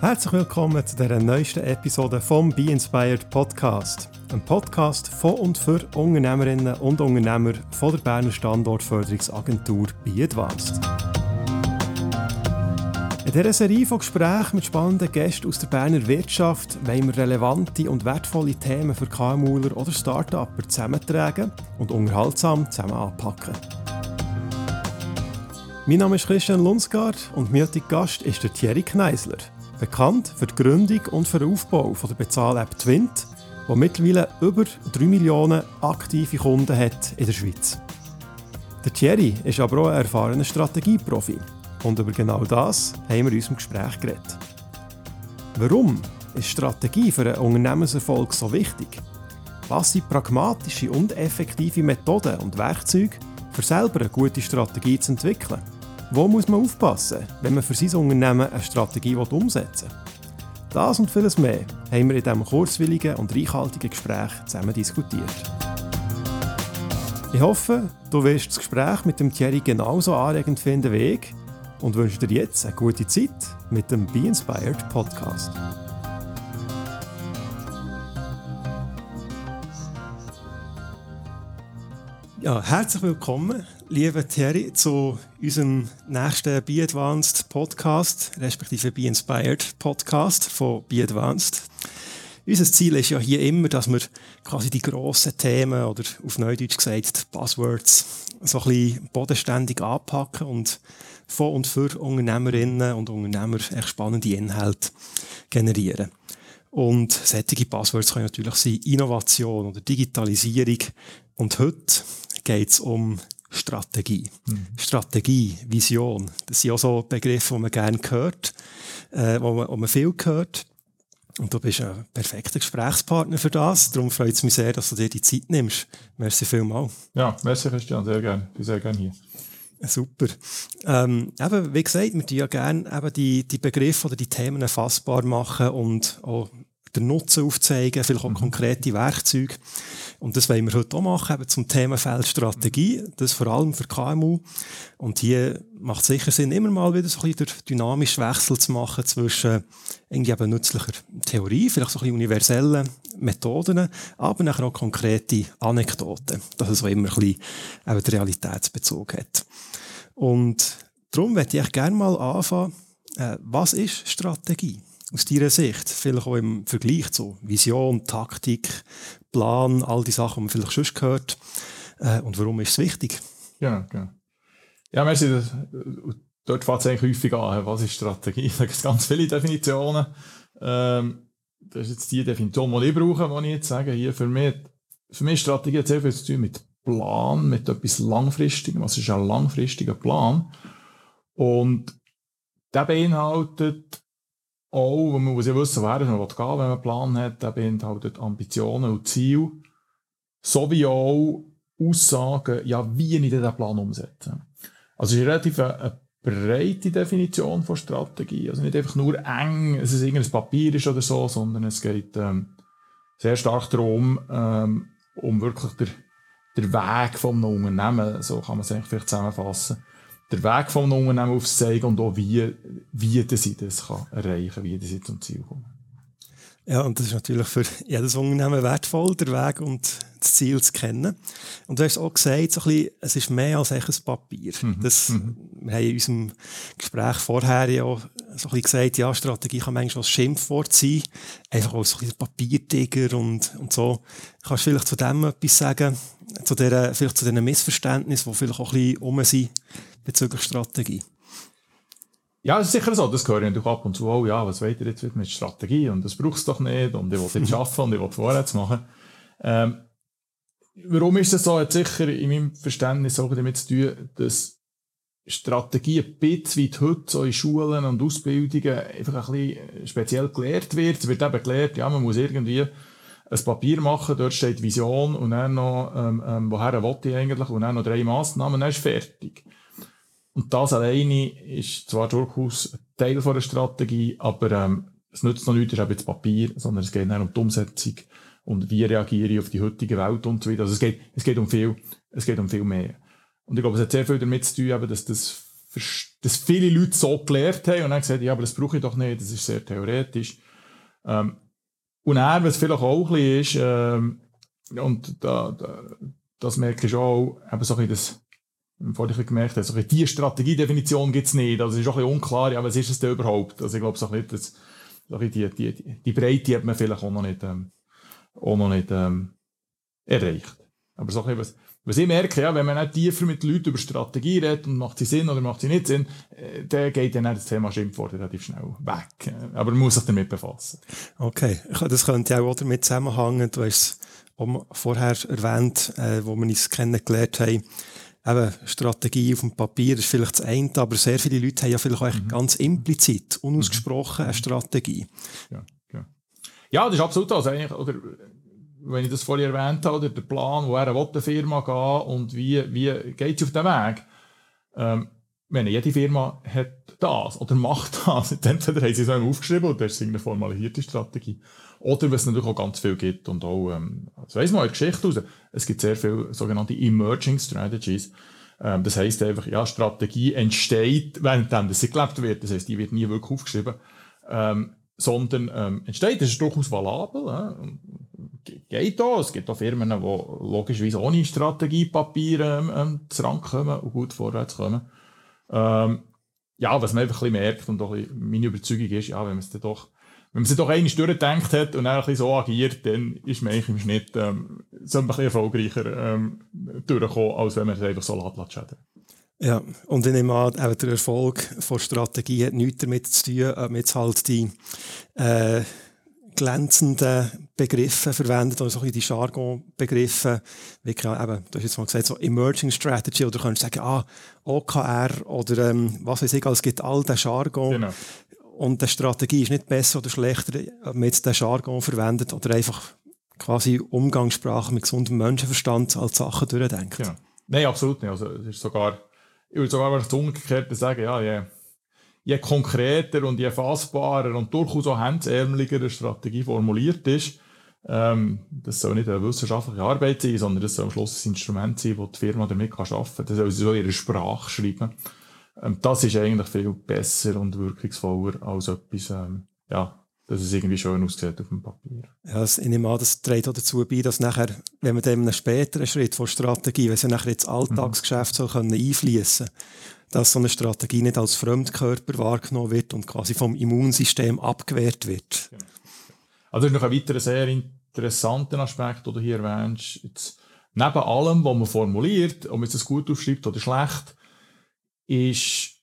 Herzlich willkommen zu der neuesten Episode vom Be Inspired Podcast. Ein Podcast von und für Unternehmerinnen und Unternehmer von der Berner Standortförderungsagentur Be Advanced. In dieser Serie von Gesprächen mit spannenden Gästen aus der Berner Wirtschaft wollen wir relevante und wertvolle Themen für KMUler oder Start-Upper zusammentragen und unterhaltsam zusammen anpacken. Mein Name ist Christian Lunsgaard und mein heutiger Gast ist der Thierry Kneisler. Bekannt für die Gründung und für den Aufbau von der Bezahl-App Twint, die mittlerweile über 3 Millionen aktive Kunden hat in der Schweiz. Der Thierry ist aber auch ein erfahrener Strategieprofi. Und über genau das haben wir in unserem Gespräch geredet. Warum ist Strategie für einen Unternehmenserfolg so wichtig? Was sind pragmatische und effektive Methoden und Werkzeuge, für selber eine gute Strategie zu entwickeln? Wo muss man aufpassen, wenn man für sein Unternehmen eine Strategie umsetzen will? Das und vieles mehr haben wir in diesem kurzwilligen und reichhaltigen Gespräch zusammen diskutiert. Ich hoffe, du wirst das Gespräch mit dem Thierry genauso anregend finden wie ich und wünsche dir jetzt eine gute Zeit mit dem Be Inspired Podcast. Ja, herzlich willkommen, lieber Thierry, zu unserem nächsten Be Advanced Podcast, respektive Be Inspired Podcast von Be Advanced. Unser Ziel ist ja hier immer, dass wir quasi die grossen Themen oder auf Neudeutsch gesagt die Buzzwords so ein bisschen bodenständig anpacken und von und für Unternehmerinnen und Unternehmer echt spannende Inhalte generieren. Und solche Buzzwords können natürlich sein Innovation oder Digitalisierung. Und heute geht es um Strategie. Mhm. Strategie, Vision. Das sind auch so Begriffe, die man gerne hört, äh, wo, man, wo man viel hört. Und du bist ein perfekter Gesprächspartner für das. Darum freut es mich sehr, dass du dir die Zeit nimmst. Merci vielmals. Ja, merci Christian, sehr gerne. Ich bin sehr gerne hier. Super. Ähm, eben, wie gesagt, wir ja gerne eben die, die Begriffe oder die Themen fassbar machen und auch den Nutzen aufzeigen, vielleicht auch mhm. konkrete Werkzeuge. Und das wollen wir heute auch machen, eben zum Themenfeld Strategie. Das vor allem für KMU. Und hier macht es sicher Sinn, immer mal wieder so ein bisschen den dynamischen Wechsel zu machen zwischen irgendwie eben nützlicher Theorie, vielleicht so ein bisschen universellen Methoden, aber nachher auch konkrete Anekdoten, dass es auch immer ein bisschen eben den Realitätsbezug hat. Und darum möchte ich gerne mal anfangen, äh, was ist Strategie? Aus deiner Sicht? Vielleicht auch im Vergleich zu Vision, Taktik, Plan, all die Sachen, die man vielleicht schon gehört. Äh, und warum ist es wichtig? Ja, genau. Ja, merci. Das, dort fängt es eigentlich häufig an. Was ist Strategie? Da gibt es ganz viele Definitionen. Ähm, das ist jetzt die Definition, die ich brauche, die ich jetzt sage. Hier für mich, für mich Strategie hat sehr viel zu tun mit Plan, mit etwas Langfristigem. Was ist ein langfristiger Plan? Und der beinhaltet auch, man muss ja wissen, wer man gehen will, wenn man einen Plan hat, der beinhaltet Ambitionen und Ziele, sowie auch Aussagen, ja, wie ich diesen Plan umsetze. Also es ist relativ eine, eine breite Definition von Strategie, also nicht einfach nur eng, dass es irgendein Papier ist oder so, sondern es geht ähm, sehr stark darum, ähm, um wirklich der, der Weg vom Unternehmen, so kann man es eigentlich vielleicht zusammenfassen, der Weg vom Unternehmen aufzeigen und auch wie, wie sie das kann erreichen kann, wie sie zum Ziel kommen. Ja, und das ist natürlich für jedes Unternehmen wertvoll, der Weg und das Ziel zu kennen. Und du hast auch gesagt, so ein bisschen, es ist mehr als ein Papier. Mhm. Das, mhm. Wir haben in unserem Gespräch vorher ja so ein bisschen gesagt, ja, Strategie kann manchmal als Schimpfwort sein, einfach als so ein Papiertiger und, und so. Kannst du vielleicht zu dem etwas sagen, zu der, vielleicht zu diesen Missverständnissen, die vielleicht auch ein bisschen rum sind bezüglich Strategie? Ja, es ist sicher so. Das höre ich natürlich ab und zu auch. Ja, was ihr jetzt mit Strategie? Und das braucht es doch nicht. Und ich will jetzt arbeiten und ich will vorwärts machen. Ähm, warum ist das so? Hat sicher in meinem Verständnis auch damit zu tun, dass Strategie ein bisschen heute so in Schulen und Ausbildungen einfach ein bisschen speziell gelehrt wird. Es wird eben gelehrt, ja, man muss irgendwie ein Papier machen, dort steht Vision und dann noch, ähm, ähm, woher will ich eigentlich, und dann noch drei Massnahmen, dann ist fertig. Und das alleine ist zwar durchaus Teil von der Strategie, aber ähm, es nützt noch nichts, das Papier, sondern es geht dann um die Umsetzung und wie reagiere ich auf die heutige Welt und so weiter. Also es geht, es geht um viel, es geht um viel mehr. Und ich glaube, es hat sehr viel damit zu tun, eben, dass das dass viele Leute so gelernt haben und dann gesagt, ja, aber das brauche ich doch nicht, das ist sehr theoretisch. Ähm, und er, was vielleicht auch ein bisschen ist, ähm, und da, da, das merke ich auch, eben so ein das, vorhin gemerkt habe, so ein die Strategiedefinition gibt es nicht. Also es ist auch ein bisschen unklar, ja, was ist es denn überhaupt? Also ich glaube, so ein bisschen, so ein die, die, die, Breite hat man vielleicht auch noch nicht, ähm, auch noch nicht ähm, erreicht. Aber so was, was ich merke, ja, wenn man nicht tiefer mit Leuten über Strategie redet und macht sie Sinn oder macht sie nicht Sinn, äh, dann geht dann das Thema Schimpfwort relativ schnell weg. Aber man muss sich damit befassen. Okay, das könnte auch damit zusammenhängen. Du hast es vorher erwähnt, äh, wo wir uns kennengelernt haben. Eben, Strategie auf dem Papier ist vielleicht das eine, aber sehr viele Leute haben ja vielleicht auch mhm. ganz implizit, unausgesprochen eine Strategie. Ja, ja. ja das ist absolut so. Also oder wenn ich das vorhin erwähnt habe, oder der Plan, wo er will, eine Firma gehen und wie, wie geht sie auf den Weg. Ähm, wenn jede Firma hat das oder macht das, entweder haben sie es aufgeschrieben oder das ist eine formalisierte Strategie. Oder was es natürlich auch ganz viel gibt und auch, ähm, das weiss man in der Geschichte raus, es gibt sehr viele sogenannte Emerging Strategies. Ähm, das heisst einfach, ja, Strategie entsteht, während sie gelebt wird. Das heisst, die wird nie wirklich aufgeschrieben. Ähm, sondern ähm, entsteht, das ist durchaus valabel. Äh? Geht auch. Es gibt auch Firmen, die logischerweise ohne Strategiepapier ähm, ähm, rankommen und gut vorwärts kommen. Ähm, ja, was man einfach ein bisschen merkt und auch meine Überzeugung ist, ja, wenn man es dann doch, wenn man sich doch einmal durchgedacht hat und dann ein so agiert, dann ist man eigentlich im Schnitt ähm, so ein bisschen erfolgreicher ähm, durchkommen, als wenn man es einfach so lässt. Ja, und ich nehme an, auch der Erfolg von Strategie hat nichts damit zu tun, ob man jetzt halt die äh, glänzenden Begriffe verwendet, oder so die Jargon-Begriffe, wie eben, du hast jetzt mal gesagt, so Emerging Strategy, oder du kannst sagen, ah, OKR, oder ähm, was weiß ich, es gibt all den Jargon. Genau. Und die Strategie ist nicht besser oder schlechter, ob man jetzt den Jargon verwendet oder einfach quasi Umgangssprache mit gesundem Menschenverstand als Sachen durchdenkt. Ja. Nein, absolut nicht. Also, es ist sogar ich würde sogar das Umgekehrte sagen, ja, je, je konkreter und je fassbarer und durchaus auch hemdsärmeliger eine Strategie formuliert ist, ähm, das soll nicht eine wissenschaftliche Arbeit sein, sondern das soll am Schluss ein Instrument sein, das die Firma damit arbeiten kann. Das soll sie so ihre Sprache schreiben. Ähm, das ist eigentlich viel besser und wirkungsvoller als etwas, ähm, ja, dass es irgendwie schön aussieht auf dem Papier. Ja, ich nehme an, das trägt auch dazu bei, dass nachher, wenn man dann einen späteren Schritt von Strategie, wenn sie nachher ins Alltagsgeschäft mhm. soll können einfließen dass so eine Strategie nicht als Fremdkörper wahrgenommen wird und quasi vom Immunsystem abgewehrt wird. Genau. Also das ist noch ein weiterer sehr interessanter Aspekt, den du hier erwähnst. Jetzt, neben allem, was man formuliert, ob man es gut aufschreibt oder schlecht, ist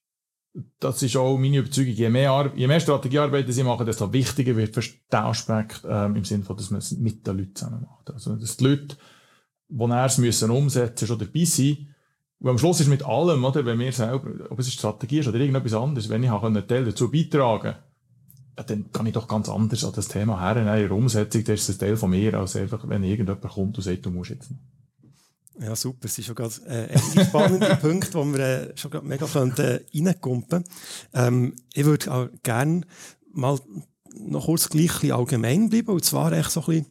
das ist auch meine Überzeugung, je mehr, je mehr Strategiearbeit sie machen, desto wichtiger wird für den Aspekt ähm, im Sinne von, dass man es mit den Leuten zusammen macht. Also, dass die Leute, die es müssen umsetzen, schon dabei sind. Und am Schluss ist mit allem, oder, wenn wir selber, ob es Strategie ist oder irgendetwas anderes, wenn ich einen Teil dazu beitragen ja, dann kann ich doch ganz anders an das Thema her. In einer Umsetzung, das ist ein Teil von mir, als einfach, wenn irgendjemand kommt und sagt, du musst jetzt nicht. Ja, super. Es ist schon gerade äh, ein spannender Punkt, wo wir äh, schon gerade mega könnten, äh, reinkumpen ähm, Ich würde auch gerne mal noch kurz gleich allgemein bleiben, und zwar echt so ein bisschen,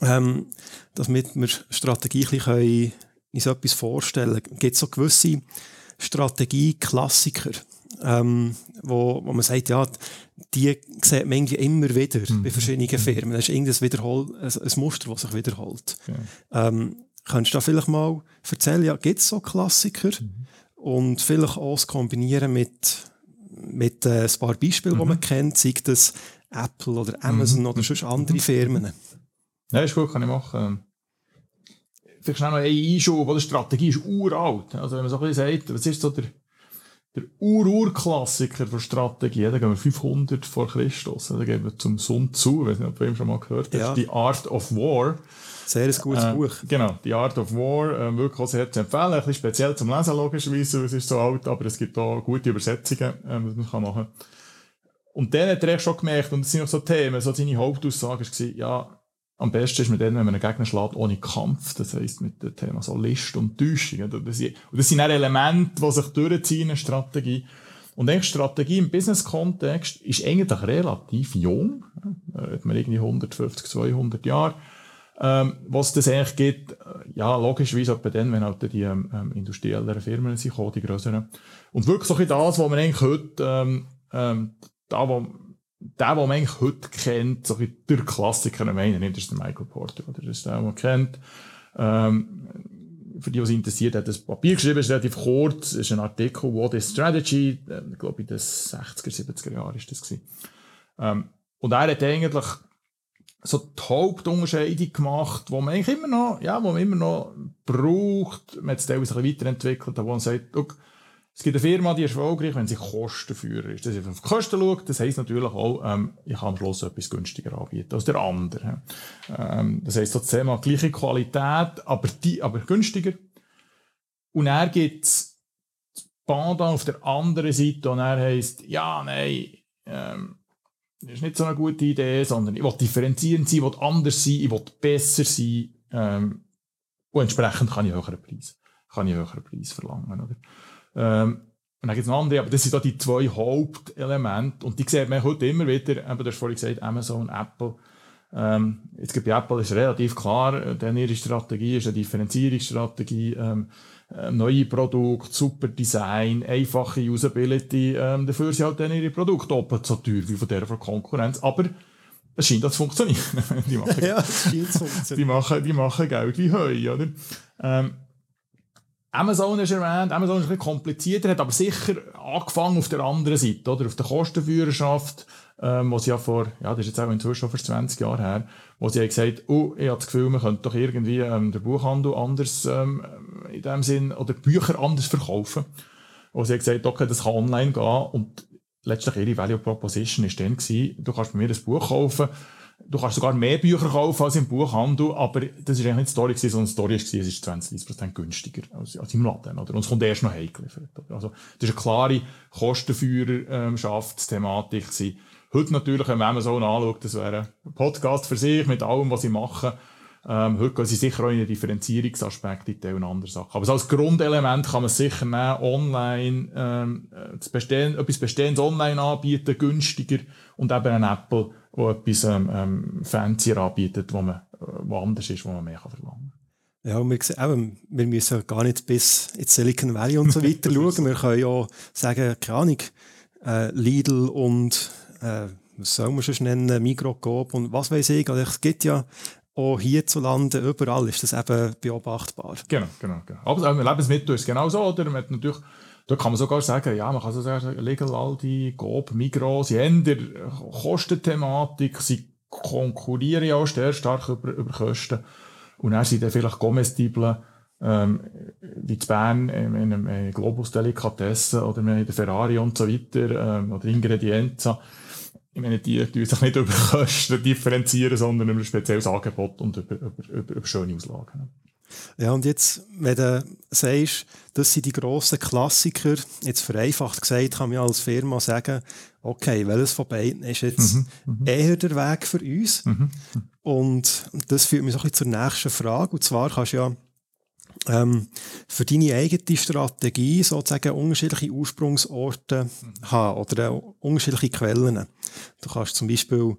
ähm, damit wir Strategie ein bisschen uns etwas vorstellen können. Gibt es so gewisse Strategie-Klassiker, ähm, wo, wo man sagt, ja, die sieht man irgendwie immer wieder mhm. bei verschiedenen Firmen. Das ist irgendein Wiederhol ein, ein Muster, das sich wiederholt. Ja. Ähm, Könntest du da vielleicht mal erzählen, ja, gibt es so Klassiker? Mhm. Und vielleicht auch kombinieren mit, mit äh, ein paar Beispielen, mhm. die man kennt, sei das Apple oder Amazon mhm. oder sonst andere mhm. Firmen. Ja, ist gut, kann ich machen. Vielleicht schnell noch eine Einschub, die Strategie ist uralt. Also wenn man so ein bisschen sagt, was ist so der, der Ur-Ur-Klassiker der Strategie, da gehen wir 500 vor Christus, da gehen wir zum Sun Tzu, ich weiß nicht, ob du ihm schon mal gehört hast, ja. die Art of War. Sehr ein gutes äh, Buch. Genau, The Art of War, äh, wirklich auch sehr zu empfehlen. Ein bisschen speziell zum Lesen, logischerweise, es ist so alt, aber es gibt auch gute Übersetzungen, äh, die man kann machen kann. Und dann hat er schon gemerkt, und das sind auch so Themen, so seine Hauptaussage war, ja, am besten ist man dann, wenn man einen Gegner schlägt, ohne Kampf. Das heisst, mit dem Thema so List und Täuschung. Und das sind auch Elemente, die sich durchziehen in der Strategie. Und eigentlich Strategie im Business-Kontext ist eigentlich relativ jung. Da hat man irgendwie 150, 200 Jahre. Ähm, was das eigentlich gibt, ja, logischerweise etwa dann, wenn halt die ähm, ähm industrielleren Firmen sind, die größeren. Und wirklich so ein das, was man eigentlich heute, ähm, ähm, da, wo, der, den man eigentlich heute kennt, so ein der Klassiker, meinen, das ist der Michael Porter, oder? Das ist der, den man kennt. Ähm, für die, was interessiert, hat das Papier geschrieben, ist relativ kurz, ist ein Artikel, What is Strategy, äh, ich glaube, in den 60er, 70er Jahren ist das gewesen. Ähm, und er hat eigentlich so die Hauptunterscheidung gemacht, wo man eigentlich immer noch, ja, wo man immer noch braucht, man hat es teilweise ein bisschen weiterentwickelt, wo man sagt, look, es gibt eine Firma, die ist erfolgreich, wenn sie Kostenführer ist. Das ist auf die Kosten schaut, das heisst natürlich auch, ähm, ich kann am Schluss etwas günstiger anbieten als der andere. Ähm, das heisst, das Thema gleiche Qualität, aber, die, aber günstiger. Und er gibt es Pendant auf der anderen Seite und er heisst, ja, nein, ähm, das ist nicht so eine gute Idee, sondern ich will differenzierend sein, ich will anders sein, ich will besser sein, ähm, und entsprechend kann ich höheren Preis, kann ich höheren Preis verlangen, oder? Ähm, und dann gibt es noch andere, aber das sind da die zwei Hauptelemente. Und die sieht man heute immer wieder, eben, du hast vorhin gesagt, Amazon, Apple. Ähm, jetzt gibt bei Apple ist relativ klar, äh, denn ihre Strategie ist eine Differenzierungsstrategie, ähm, äh, neue Produkte, super Design, einfache Usability, ähm, dafür sind halt dann ihre Produkte doppelt so teuer wie von der von Konkurrenz. Aber es scheint das zu funktionieren. die machen, ja, es scheint zu funktionieren. Die machen, die machen Geld wie Heu, oder? Ähm, Amazon ist erwähnt, Amazon ist ein bisschen komplizierter, hat aber sicher angefangen auf der anderen Seite, oder? Auf der Kostenführerschaft, ähm, wo sie ja vor, ja, das ist jetzt auch inzwischen vor 20 Jahren her, wo sie haben gesagt, oh, ich habe das Gefühl, man könnte doch irgendwie ähm, den Buchhandel anders, ähm, in dem Sinn, oder Bücher anders verkaufen. Wo sie haben gesagt, okay, das kann online gehen und letztlich ihre Value Proposition ist dann gewesen, du kannst bei mir das Buch kaufen, Du kannst sogar mehr Bücher kaufen als im Buchhandel, aber das ist eigentlich nicht Story gewesen, sondern Story war, es ist 20, 30 günstiger als, als im Laden, oder? Und es kommt erst noch heimgeliefert, Also, das ist eine klare Kostenführerschaftsthematik gewesen. Heute natürlich, wenn man Amazon anschaut, das wäre ein Podcast für sich mit allem, was sie machen. Ähm, heute gehen sie sicher auch in den Differenzierungsaspekt in und andere Sachen. Aber so als Grundelement kann man sicher nehmen, online, ähm, das Bestehen, etwas Bestehendes online anbieten, günstiger und eben ein Apple, wo etwas ähm, ähm, fancier anbietet, wo, man, wo anders ist, wo man mehr kann verlangen kann. Ja, wir, eben, wir müssen gar nicht bis in Silicon Valley und so weiter schauen. Wir können ja sagen, keine Ahnung, äh, Lidl und äh, was soll man schon nennen, Mikrokop und was weiß ich. Also es gibt ja auch hierzulande, überall ist das eben beobachtbar. Genau, genau. genau. Aber im Lebensmittel ist es genau so, oder? Man hat natürlich, da kann man sogar sagen, ja, man kann so sagen, Legal Aldi, Coop, Migros, sie haben Kostenthematik, sie konkurrieren ja auch sehr stark über, über Kosten. Und dann sind dann vielleicht Comestible, ähm, wie zu Bern in einem Globus Delikatessen oder in der Ferrari und so weiter, ähm, oder Ingredienza ich meine, die tun sich nicht über Kosten differenzieren, sondern über ein spezielles Angebot und über, über, über, über schöne Auslagen. Ja, und jetzt, wenn du sagst, das sind die grossen Klassiker, jetzt vereinfacht gesagt, kann man als Firma sagen, okay, welches von beiden ist jetzt mhm, mhm. eher der Weg für uns? Mhm, mhm. und das führt mich so ein bisschen zur nächsten Frage, und zwar kannst du ja ähm, für deine eigene Strategie sozusagen unterschiedliche Ursprungsorte mhm. haben oder äh, unterschiedliche Quellen. Du kannst zum Beispiel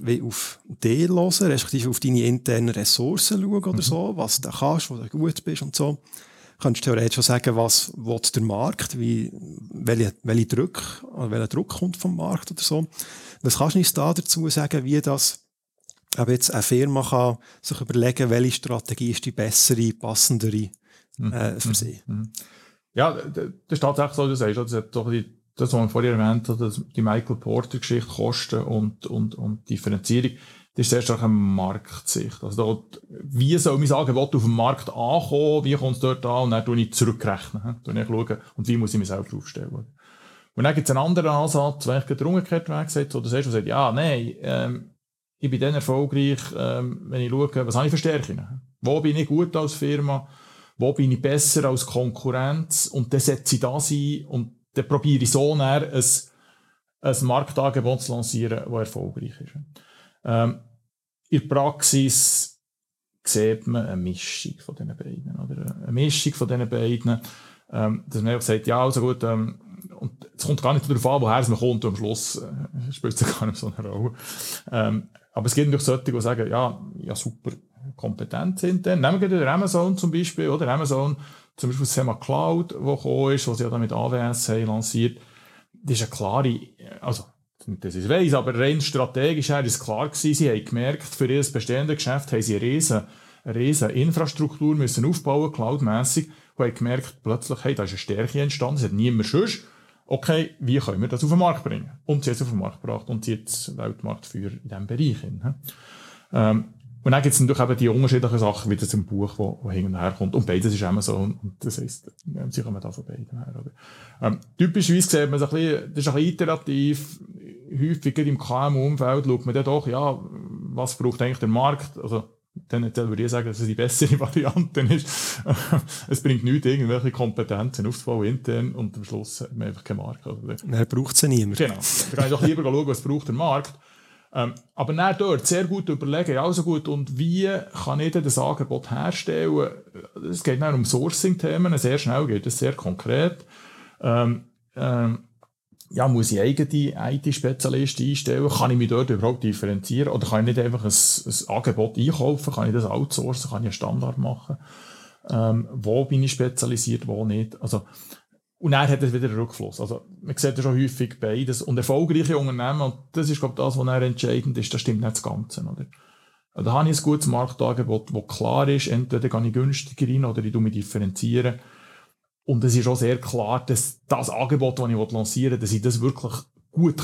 wie auf dich hören, respektive auf deine internen Ressourcen schauen oder mhm. so, was du kannst, wo du gut bist und so. Du kannst theoretisch schon sagen, was will der Markt, wie, welche, welche Druck, welcher Druck kommt vom Markt oder so. Was kannst du uns da dazu sagen, wie das aber jetzt eine Firma kann sich überlegen, welche Strategie ist die bessere, passendere mhm. äh, für sie. Mhm. Ja, das ist tatsächlich so, du sagst, das, hat doch die, das, was man vorher erwähnt hat, die Michael Porter-Geschichte, Kosten und, und, und Differenzierung, das ist sehr stark eine Marktsicht. Also dort, wie soll mein Angebot auf dem Markt ankommen, wie kommt es dort an und dann schaue ich zurückrechnen, dann schauen, und wie muss ich mich selbst aufstellen. Und dann gibt es einen anderen Ansatz, wenn ich den umgekehrten Weg setze, wo du sagst, ja, nein, ähm, ich bin dann erfolgreich, ähm, wenn ich schaue, was habe ich für Stärken? Wo bin ich gut als Firma? Wo bin ich besser als Konkurrenz? Und dann setze ich das ein und dann probiere ich so näher ein, ein Marktangebot zu lancieren, das erfolgreich ist. Ähm, in der Praxis sieht man eine Mischung von diesen beiden. Oder? Eine Mischung von diesen beiden. Ähm, dass man einfach sagt, ja, also gut, ähm, und es kommt gar nicht darauf an, woher es man kommt, und am Schluss äh, spielt es gar nicht so eine Rolle. Ähm, aber es gibt natürlich solche, die sagen, ja, ja super, Kompetenz intern. Nehmen wir den Amazon zum Beispiel, oder? Amazon, zum Beispiel das Thema Cloud, das gekommen ist, was ja dann mit AWS haben lanciert. Das ist eine klare, also, ich es weiss, aber rein strategisch her ist klar gewesen, sie haben gemerkt, für ihr bestehendes Geschäft haben sie eine riesen, eine Infrastruktur müssen aufbauen, cloudmässig, und haben gemerkt, plötzlich, hey, da ist eine Stärke entstanden, es hat niemand sonst. Okay, wie können wir das auf den Markt bringen? Und sie hat es auf den Markt gebracht und sie jetzt Weltmarktführer in diesem Bereich. Hin. Ähm, und dann gibt es natürlich eben die unterschiedlichen Sachen, wie das im Buch, wo, wo hin und her kommt. Und beides ist immer so. Und das heisst, sie kommen da von beiden her. Oder? Ähm, typischerweise sieht man so ein bisschen, das ist ein bisschen iterativ. Häufiger im KMU-Umfeld schaut man dann doch, ja, was braucht eigentlich der Markt? Also, dann würde ich sagen, dass es die bessere Variante ist. es bringt nichts, irgendwelche Kompetenzen aufzubauen intern und am Schluss hat man einfach keine Marke. Oder? Er braucht sie niemand. Genau. Da kann ich doch lieber schauen, was braucht der Markt. Ähm, aber dann dort sehr gut überlegen, also gut, und wie kann ich denn das Angebot herstellen? Es geht dann um Sourcing-Themen, sehr schnell geht es sehr konkret. Ähm, ähm, ja, muss ich eigene IT-Spezialisten einstellen? Kann ich mich dort überhaupt differenzieren? Oder kann ich nicht einfach ein, ein Angebot einkaufen? Kann ich das outsourcen? Kann ich einen Standard machen? Ähm, wo bin ich spezialisiert, wo nicht? Also, und dann hat es wieder einen Rückfluss. Also, man sieht ja schon häufig beides. Und erfolgreiche Unternehmen, und das ist, glaube ich, das, was dann entscheidend ist, das stimmt nicht das Ganze, oder? Also, da habe ich ein gutes Marktangebot, das klar ist. Entweder kann ich günstiger rein oder ich mich differenzieren. Und es ist auch sehr klar, dass das Angebot, das ich lancieren will, dass ich das wirklich gut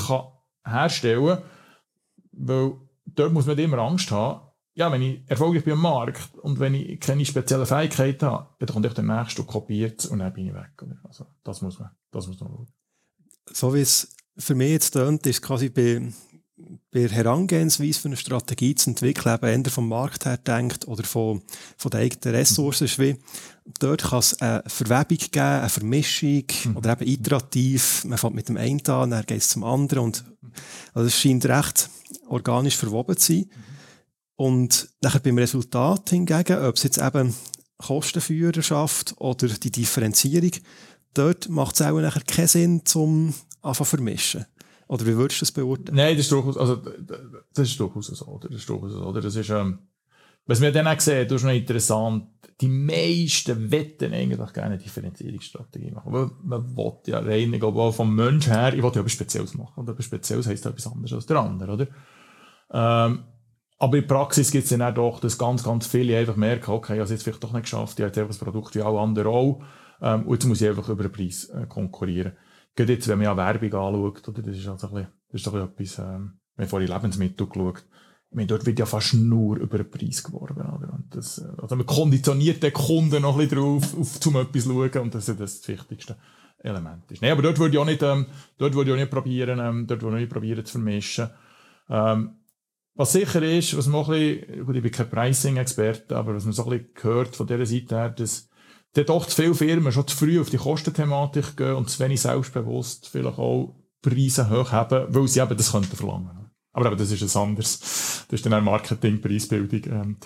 herstellen kann. Weil dort muss man immer Angst haben, ja, wenn ich erfolgreich bin am Markt und wenn ich keine speziellen Fähigkeiten habe, dann kommt der nächste und kopiert und dann bin ich weg. Also, das muss man, das muss man schauen. So wie es für mich jetzt tönt, ist quasi bei, bei der Herangehensweise für eine Strategie zu entwickeln, eben entweder vom Markt her denkt oder von, von den eigenen Ressourcen, ist wie, dort kann es eine Verwebung geben, eine Vermischung mhm. oder eben iterativ. Man fängt mit dem einen an, dann geht es zum anderen und also es scheint recht organisch verwoben zu sein. Mhm. Und nachher beim Resultat hingegen, ob es jetzt eben Kostenführerschaft oder die Differenzierung, dort macht es auch nachher keinen Sinn, zum anfangen vermischen. Oder wie würdest du das beurteilen? Nein, das ist durchaus, also, das ist durchaus so, oder? Das ist durchaus so, oder? Das ist, ähm, was wir dann auch sehen, das ist noch interessant, die meisten wetten eigentlich gerne eine Differenzierungsstrategie machen. Weil man will ja rein, ich glaube auch vom Mensch her, ich will ja etwas Spezielles machen. Und etwas Spezielles heisst etwas anderes als der andere, oder? Ähm, aber in der Praxis gibt es dann auch doch, dass ganz, ganz viele einfach merken, okay, ich habe es jetzt vielleicht doch nicht geschafft, ich habe jetzt das Produkt wie alle anderen auch, ähm, und jetzt muss ich einfach über den Preis äh, konkurrieren. Gerade jetzt, wenn man ja Werbung anschaut, oder, das ist also ein bisschen, das ist doch etwas, ähm, wir haben vorhin Lebensmittel geschaut, ich meine, dort wird ja fast nur über den Preis geworben, oder? Und das, äh, also man konditioniert den Kunden noch ein bisschen drauf, auf, zum etwas schauen, und das ist das wichtigste Element ist. Nein, aber dort würde ich auch nicht, ähm, dort würde ich auch nicht probieren, ähm, dort würde ich nicht probieren zu vermischen. Ähm, was sicher ist, was man auch ein bisschen, gut, ich bin kein Pricing-Experte, aber was man so ein bisschen gehört von dieser Seite her, dass dann doch zu viele Firmen schon zu früh auf die Kostenthematik gehen und zu wenig selbstbewusst vielleicht auch Preise hoch haben, weil sie eben das könnten verlangen. Aber eben, das ist ein anderes, das ist dann eine Marketing, Preisbildung, ähm.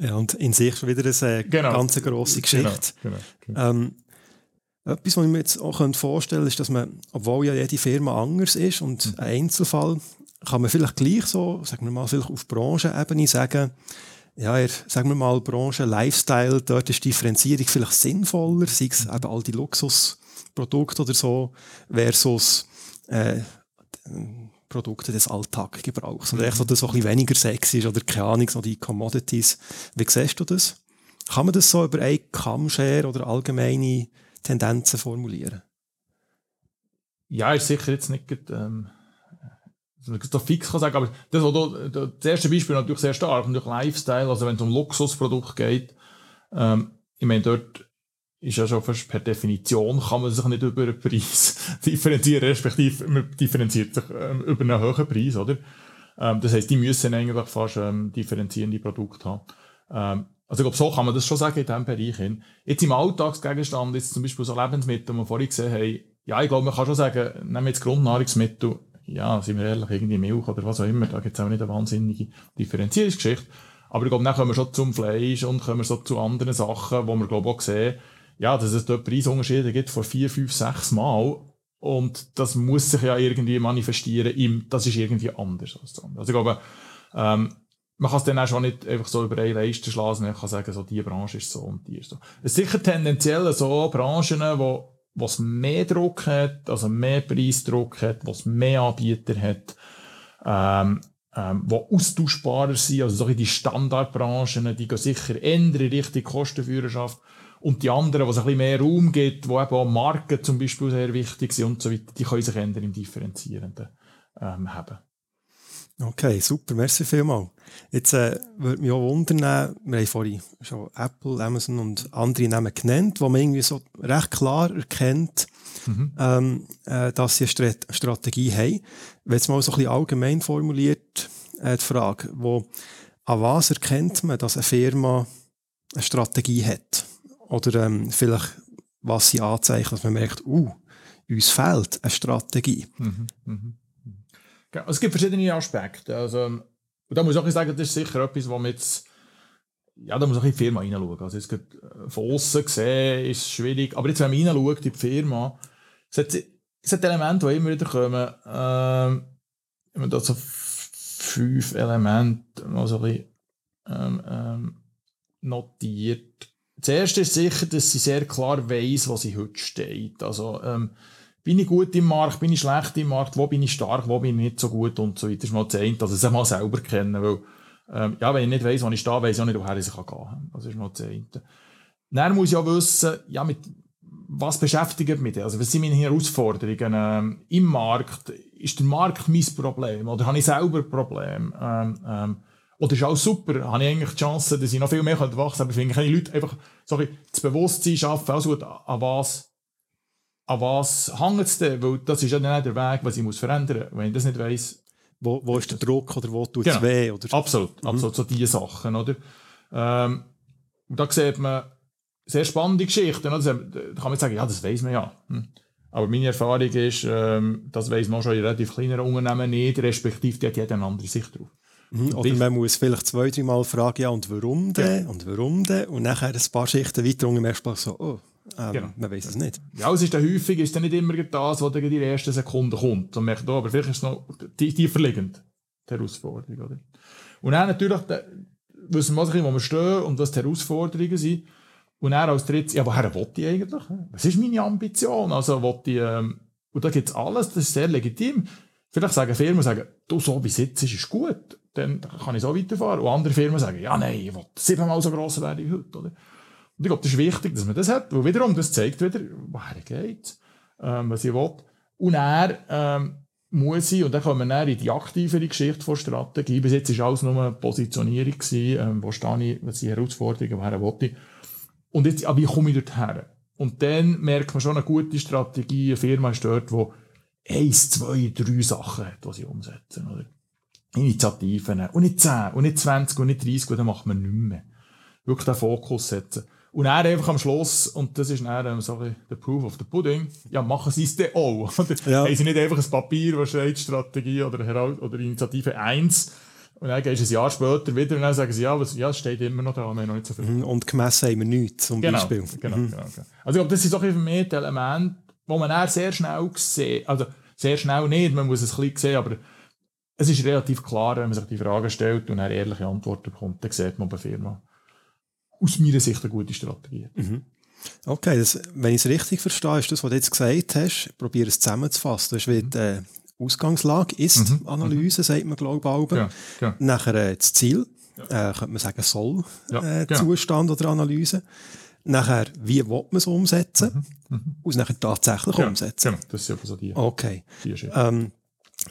Ja, und in sich schon wieder eine genau. ganz grosse Geschichte. Genau, genau, genau. Ähm, etwas, was ich mir jetzt auch vorstellen könnte, ist, dass man, obwohl ja jede Firma anders ist und mhm. ein Einzelfall kann man vielleicht gleich so, sagen wir mal, vielleicht auf Branchenebene sagen, ja, er, sagen wir mal, Branche, Lifestyle, dort ist Differenzierung vielleicht sinnvoller, sei es eben all die Luxusprodukte oder so, versus äh, Produkte des Alltaggebrauchs. Oder echt so, das ein bisschen weniger sexy ist oder keine Ahnung, so die Commodities. Wie siehst du das? Kann man das so über eine Kammshare oder allgemeine Tendenzen formulieren? Ja, ist sicher jetzt nicht ähm, so fix kann sagen, aber das, du, das erste Beispiel natürlich sehr stark, natürlich Lifestyle, also wenn es um Luxusprodukt geht, ähm, ich meine, dort ist ja schon fast per Definition, kann man sich nicht über den Preis differenzieren, respektive man differenziert sich ähm, über einen höheren Preis, oder? Ähm, das heisst, die müssen eigentlich fast ähm, differenzierende Produkte haben. Ähm, also ich glaube, so kann man das schon sagen in diesem Bereich hin. Jetzt im Alltagsgegenstand ist zum Beispiel so Lebensmittel, die wir vorhin gesehen haben, ja, ich glaube, man kann schon sagen, nehmen wir jetzt Grundnahrungsmittel, ja, sind wir ehrlich, irgendwie Milch oder was auch immer, da gibt es auch nicht eine wahnsinnige Differenzierungsgeschichte. Aber ich glaube, dann kommen wir schon zum Fleisch und kommen so zu anderen Sachen, wo wir, glaube ich, auch sehen, ja, dass es dort Preisunterschiede gibt von vier, fünf, sechs Mal. Und das muss sich ja irgendwie manifestieren im, das ist irgendwie anders als andere. Also ich glaube, ähm, man kann es dann auch schon nicht einfach so über eine Leiste schlagen, man kann sagen, so, die Branche ist so und die ist so. Es sind sicher tendenziell so Branchen, wo, was mehr Druck hat, also mehr Preisdruck hat, was mehr Anbieter hat, ähm, ähm, die austauschbarer sind, also so die Standardbranchen, die gehen sicher ändern Richtung Kostenführerschaft. Und die anderen, wo es ein bisschen mehr Raum gibt, wo eben auch Marken zum Beispiel sehr wichtig sind und so weiter, die können sich ändern im Differenzierenden ähm, haben. Okay, super, merci vielmals. Jetzt äh, würde mich auch wundern, wir haben vorhin schon Apple, Amazon und andere Namen genannt, wo man irgendwie so recht klar erkennt, mhm. ähm, äh, dass sie eine Strategie haben. Wenn jetzt mal so ein bisschen allgemein formuliert, äh, die Frage, wo, an was erkennt man, dass eine Firma eine Strategie hat? Oder ähm, vielleicht, was sie anzeichnet, dass man merkt, uh, uns fehlt eine Strategie. Mhm. Mhm. Also es gibt verschiedene Aspekte. Also, und da muss ich auch sagen, das ist sicher etwas, wo man jetzt, ja, da muss auch in die Firma hineinschauen. Also, jetzt äh, von außen gesehen ist es schwierig. Aber jetzt, wenn man hineinschaut in die Firma, es hat, es hat Elemente, die immer wieder kommen. Ähm, wenn man da so fünf Elemente mal so ein bisschen, ähm, ähm, notiert. Das erste ist sicher, dass sie sehr klar weiss, wo sie heute steht. Also, ähm, bin ich gut im Markt, bin ich schlecht im Markt, wo bin ich stark, wo bin ich nicht so gut und so weiter. Das ist mal das eine, dass ich es mal selber kennen, weil, ähm, ja, wenn ich nicht weiss, wo ich stehe, weiss ich auch nicht, woher ich gehen kann. Das ist mal das eine. Dann muss ich auch wissen, ja, mit, was beschäftigt mich denn? Also, was sind meine Herausforderungen ähm, im Markt? Ist der Markt mein Problem? Oder habe ich selber ein Problem? Ähm, ähm, oder ist alles super? Habe ich eigentlich die Chance, dass ich noch viel mehr wachsen könnte? Aber finde ich, Leute einfach, sorry, das Bewusstsein schaffen, also an was an was hängt es denn? Weil das ist ja nicht der Weg, was ich muss verändern muss. Wenn ich das nicht weiss. Wo, wo ist der Druck oder wo tut es genau. weh? Oder? Absolut, mhm. absolut, so diese Sachen, oder? Ähm, und da sieht man sehr spannende Geschichten. Oder? Da kann man sagen, ja, das weiß man ja. Hm. Aber meine Erfahrung ist, ähm, das weiß man schon in relativ kleinen Unternehmen nicht, respektive die hat jeder eine andere Sicht drauf. Mhm, oder man muss vielleicht zwei, drei Mal fragen, ja, und warum denn? Ja. Und warum denn? Und nachher ein paar Schichten weiter unten merkst du so, oh, ähm, genau. Man weiß es nicht. Ja, es ist dann häufig ist dann nicht immer das, was in der ersten Sekunde kommt. Und merkt, oh, aber vielleicht ist es noch tiefer liegend, die Herausforderung. Oder? Und dann natürlich wissen wir, wo wir stehen und was die Herausforderungen sind. Und dann als drittes, ja, woher will ich eigentlich? Was ist meine Ambition? Also, will ich, ähm, und da gibt es alles, das ist sehr legitim. Vielleicht sagen Firmen, sagen, du, so wie es jetzt ist, ist gut. Dann kann ich so weiterfahren. Und andere Firmen sagen, ja, nein, ich will siebenmal so gross werden wie heute. Oder? Und ich glaube, das ist wichtig, dass man das hat, weil wiederum, das zeigt wieder, woher geht, ähm, was ich will. Und er ähm, muss ich, und dann kommen wir dann in die aktivere Geschichte von Strategie. Bis jetzt war alles nur eine Positionierung, gewesen, ähm, wo stehe ich, was sind Herausforderungen, woher will ich. Und jetzt, aber wie komme ich dort her? Und dann merkt man schon eine gute Strategie, eine Firma ist dort, die eins, zwei, drei Sachen hat, die sie umsetzen, oder? Initiativen. Und nicht zehn, und nicht zwanzig, und nicht dreißig, und dann macht man nicht mehr. Wirklich den Fokus setzen. Und dann einfach am Schluss, und das ist dann ähm, so der Proof of the Pudding, ja, machen sie es dann auch. ja. Haben sie nicht einfach ein Papier, wo steht Strategie oder, oder Initiative 1, und dann gehst du ein Jahr später wieder und dann sagen sie, ja, was, ja, es steht immer noch da, wir haben noch nicht so viel. Mhm, und gemessen haben wir nichts, zum genau, Beispiel. Genau, mhm. genau, genau. Also ich glaube, das sind so ein bisschen mehr die Elemente, wo man dann sehr schnell sieht, also sehr schnell nicht, man muss es ein bisschen sehen, aber es ist relativ klar, wenn man sich die Fragen stellt und dann ehrliche Antworten bekommt, dann sieht man bei Firma aus meiner Sicht eine gute Strategie. Mhm. Okay, das, wenn ich es richtig verstehe, ist das, was du jetzt gesagt hast, probiere es zusammenzufassen. Das ist wie die äh, Ausgangslage, ist mhm. Analyse, mhm. sagt man, glaube ich. Ja, ja. Nachher äh, das Ziel, ja. äh, könnte man sagen, soll äh, Zustand oder Analyse. Nachher, wie will man es umsetzen? Mhm. Mhm. Und nachher tatsächlich umsetzen. Genau, das ist ja so die. Okay. Die ähm,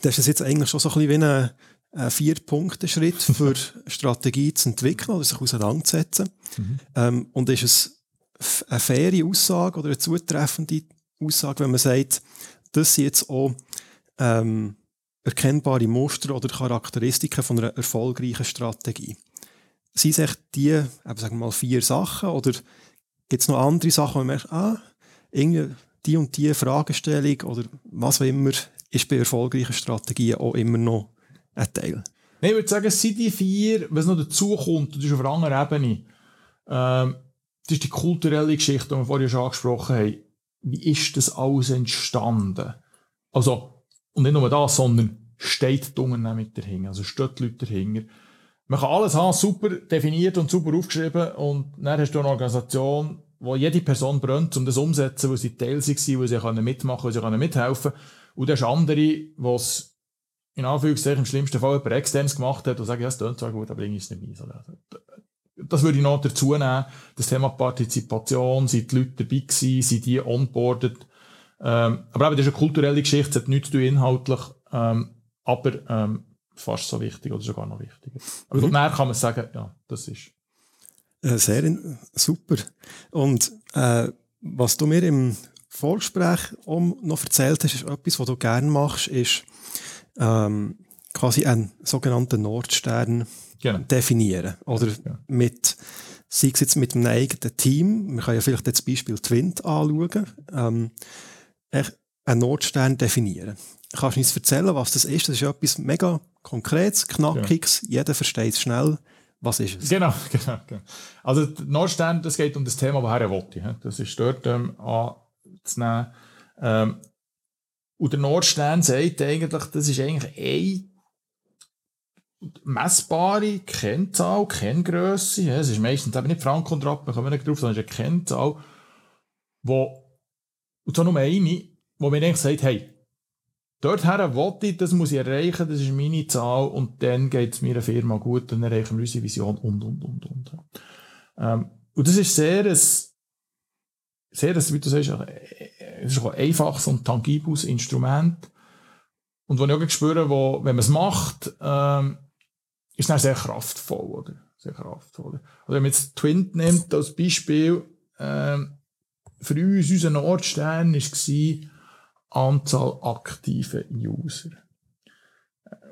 das ist jetzt eigentlich schon so ein bisschen wie eine ein Vier-Punkte-Schritt für Strategie zu entwickeln oder sich auseinanderzusetzen. Mhm. Ähm, und ist es eine faire Aussage oder eine zutreffende Aussage, wenn man sagt, das sind jetzt auch ähm, erkennbare Muster oder Charakteristiken von einer erfolgreichen Strategie. Sind es echt die, eben, sagen wir mal, vier Sachen oder gibt es noch andere Sachen, wo man merkt, ah, irgendwie die und die Fragestellung oder was auch immer ist bei erfolgreichen Strategien auch immer noch ein Teil. Nein, ich würde sagen, es sind die vier, was noch dazu kommt, das ist auf einer anderen Ebene, ähm, das ist die kulturelle Geschichte, die wir vorhin schon angesprochen haben. Wie ist das alles entstanden? Also, und nicht nur das, sondern steht die Unternehmen dahinter, also steht die Leute dahinter. man kann alles haben, super definiert und super aufgeschrieben und dann hast du eine Organisation, wo jede Person brennt, um das umzusetzen, wo sie Teil waren, wo sie können mitmachen wo sie können mithelfen Und dann hast andere, die es in Anführungszeichen im schlimmsten Fall jemand externes gemacht hat und sagen, ja, es klingt zwar gut, aber bringe ich es nicht bei. Also, das würde ich noch dazu nehmen. Das Thema Partizipation, sind die Leute dabei gewesen, sind die onboarded. Ähm, aber eben, das ist eine kulturelle Geschichte, es hat nichts zu tun inhaltlich, ähm, aber ähm, fast so wichtig oder sogar noch wichtiger. Aber mhm. mehr kann man sagen, ja, das ist. Äh, sehr super. Und äh, was du mir im Vorgespräch um noch erzählt hast, ist etwas, was du gerne machst, ist ähm, quasi einen sogenannten Nordstern genau. definieren. Oder ja. mit, sei es jetzt mit einem eigenen Team, wir können ja vielleicht das Beispiel Twint anschauen, ähm, einen Nordstern definieren. Kannst du uns erzählen, was das ist? Das ist etwas mega Konkretes, Knackiges, ja. jeder versteht es schnell. Was ist es? Genau, genau. genau. Also Nordstern, das geht um das Thema, woher er will. Das ist dort ähm, anzunehmen. Ähm, und der Nordstern sagt eigentlich, das ist eigentlich eine messbare Kennzahl, Kenngröße. Es ist meistens eben nicht Franken und Rappen, kommen wir nicht drauf, sondern es ist eine Kennzahl, wo, und zwar nur eine, wo mir eigentlich sagt, hey, dorthin will ich, das muss ich erreichen, das ist meine Zahl und dann geht es meiner Firma gut, dann erreichen wir unsere Vision und, und, und, und. Ähm, und das ist sehr ein, sehr ein, wie du sagst, es ist ein einfaches und tangibles Instrument. Und wo ich auch spüre, wo, wenn man es macht, ähm, ist dann sehr kraftvoll, oder? Sehr kraftvoll. Oder wenn man jetzt Twint nimmt als Beispiel, ähm, für uns, unser Nordstern war Anzahl aktive User.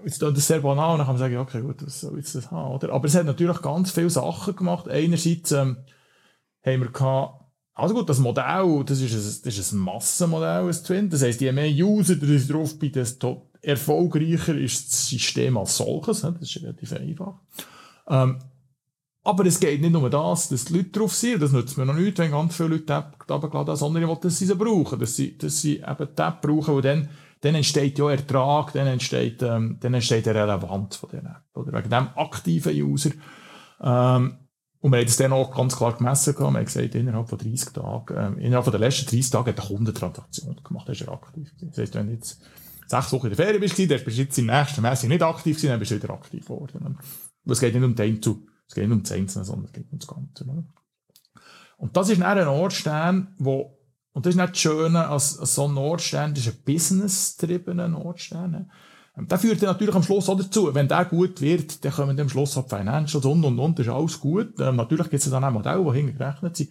Jetzt ist das sehr banal, und dann kann man sagen, okay, gut, was soll jetzt das haben, oder? Aber es hat natürlich ganz viele Sachen gemacht. Einerseits, ähm, haben wir gehabt, also gut, das Modell, das ist ein, das ist ein Massenmodell, ein Twin. Das heisst, je mehr User du drauf bist, desto erfolgreicher ist das System als solches. Das ist relativ einfach. Ähm, aber es geht nicht nur das, dass die Leute drauf sind. Das nützt mir noch nicht, wenn ganz viele Leute die App runtergeladen haben, sondern ich will, dass sie sie brauchen. Dass sie, dass sie eben die App brauchen, und dann, dann entsteht ja Ertrag, dann entsteht, ähm, dann entsteht eine Relevanz von der App. Oder wegen dem aktiven User. Ähm, und wir haben das dann auch ganz klar gemessen. Wir haben gesagt, innerhalb von 30 Tagen, ähm, innerhalb von den letzten 30 Tagen hat er 100 Transaktionen gemacht. Das ist er aktiv. Das heisst, wenn du jetzt sechs Wochen in der Ferien bist, dann bist du jetzt im nächsten Messe nicht aktiv gewesen, dann bist du wieder aktiv geworden. Und es geht nicht um den zu, es geht nicht um das Einzelne, sondern es geht um das Ganze. Oder? Und das ist dann ein Ortstern, wo, und das ist nicht das Schöne, als, als so ein Ortstern, das ist ein business-triebener Ortstern. Der führt dann natürlich am Schluss auch dazu. Wenn der gut wird, dann kommen am Schluss auch Financials und und und, das ist alles gut. Ähm, natürlich gibt es dann auch Modelle, die hingerechnet sind.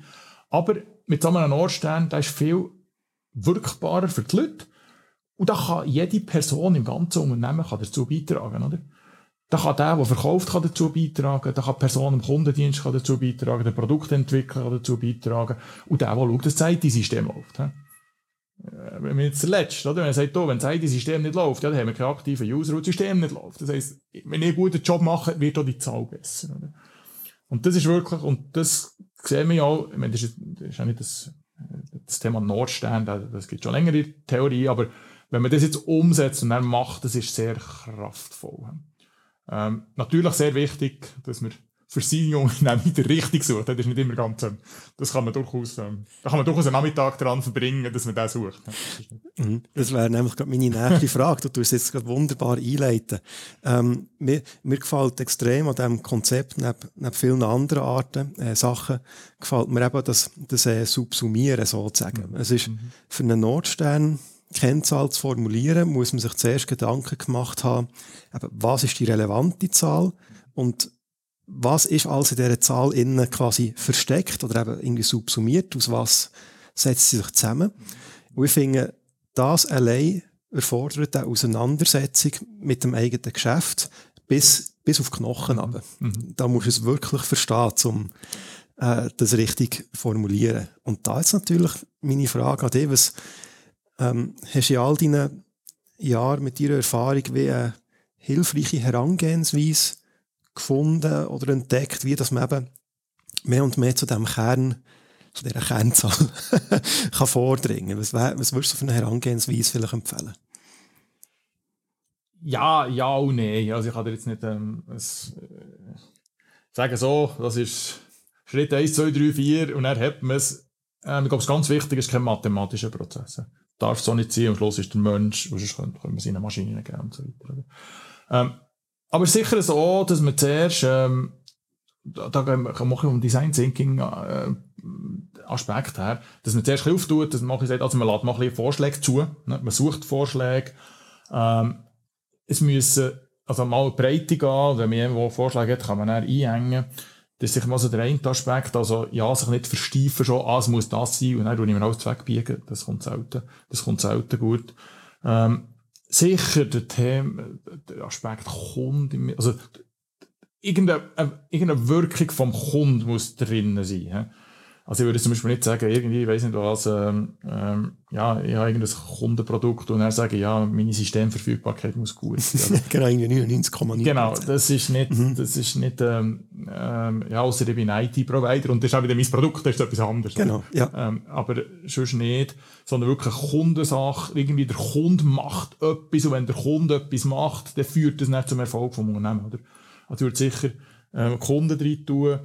Aber mit so einem Nordstern, der ist viel wirkbarer für die Leute. Und da kann jede Person im ganzen Unternehmen kann dazu beitragen, oder? Da kann der, der verkauft, kann dazu beitragen, da kann die Person im Kundendienst kann dazu beitragen, der Produktentwickler kann dazu beitragen und der, der schaut, dass das IT-System läuft. Äh, wenn wir jetzt zuletzt, oder? Wenn er sagt, oh, wenn das IT-System nicht läuft, ja, dann haben wir keinen aktiven User und das System nicht läuft. Das heisst, wenn ich einen guten Job mache, wird auch die Zahl besser, oder? Und das ist wirklich, und das sehen wir ja auch, ich meine, das ist, das ist auch nicht das, das Thema Nordstern, das, das gibt schon längere Theorie, aber wenn man das jetzt umsetzt und dann macht, das ist sehr kraftvoll. Ähm, natürlich sehr wichtig, dass wir für seine Unternehmen der richtig sucht. Das ist nicht immer ganz, ähm, das kann man durchaus, ähm, da kann man durchaus einen Nachmittag daran verbringen, dass man den sucht. Mhm. Das wäre nämlich gerade meine nächste Frage. Du tust jetzt gerade wunderbar einleiten. Ähm, mir, mir gefällt extrem an diesem Konzept, neben, neben vielen anderen Arten, äh, Sachen, gefällt mir eben das, das äh, Subsumieren sozusagen. Mhm. Es ist mhm. für einen Nordstern, Kennzahl zu formulieren, muss man sich zuerst Gedanken gemacht haben, eben, was ist die relevante Zahl und was ist also in dieser Zahl innen quasi versteckt oder eben irgendwie subsumiert, aus was setzt sie sich zusammen. Und ich finde, das allein erfordert eine Auseinandersetzung mit dem eigenen Geschäft bis, bis auf Knochen runter. Mhm. Da musst du es wirklich verstehen, um äh, das richtig formulieren. Und da ist natürlich meine Frage an dich, was ähm, hast du in all deinen Jahren mit deiner Erfahrung wie eine hilfreiche Herangehensweise gefunden oder entdeckt, wie das man eben mehr und mehr zu dem Kern, zu dieser Kernzahl kann vordringen. Was, was würdest du für eine Herangehensweise vielleicht empfehlen? Ja, ja und nein. Also ich kann dir jetzt nicht ähm, ein, sagen so, das ist Schritt 1, 2, 3, 4 und dann hat man es. Ähm, ich glaube, es ganz wichtig ist kein mathematischer Prozess. Darf so nicht sein, am Schluss ist der Mensch, sonst können, wir es in eine Maschine geben und so weiter. Ähm, aber sicher so, dass man zuerst, ähm, da, da kann man um Design Thinking äh, Aspekt her, dass man zuerst ein bisschen auftut, dass man sagt, also man lädt mal ein bisschen Vorschläge zu, ne? man sucht Vorschläge, ähm, es müssen, also mal Breite gehen, wenn man irgendwo Vorschläge hat, kann man dann einhängen. Das ist sicher mal so der eine Aspekt, also ja, sich nicht versteifen schon, ah, es muss das sein und dann tue ich mir alles wegbiegen, das kommt selten, das kommt selten gut. Ähm, sicher der Thema, der Aspekt Kunde, also irgendeine, äh, irgendeine Wirkung vom Kunden muss drinnen sein. Also ich würde zum Beispiel nicht sagen, irgendwie, ich weiß nicht was, ähm, ähm, ja, ich habe irgendein Kundenprodukt und er sagen, ja, meine Systemverfügbarkeit muss gut sein. genau, irgendwie 99,9. Genau, das ist nicht, mhm. das ist nicht, ähm, ähm, ja, außer ich bin IT-Provider und das ist auch wieder mein Produkt, das ist etwas anderes. Genau, ja. Ähm, aber sonst nicht, sondern wirklich Kundensache, irgendwie der Kunde macht etwas und wenn der Kunde etwas macht, dann führt das nicht zum Erfolg vom Unternehmen, oder? Also ich würde sicher, ähm, Kunden drin tun,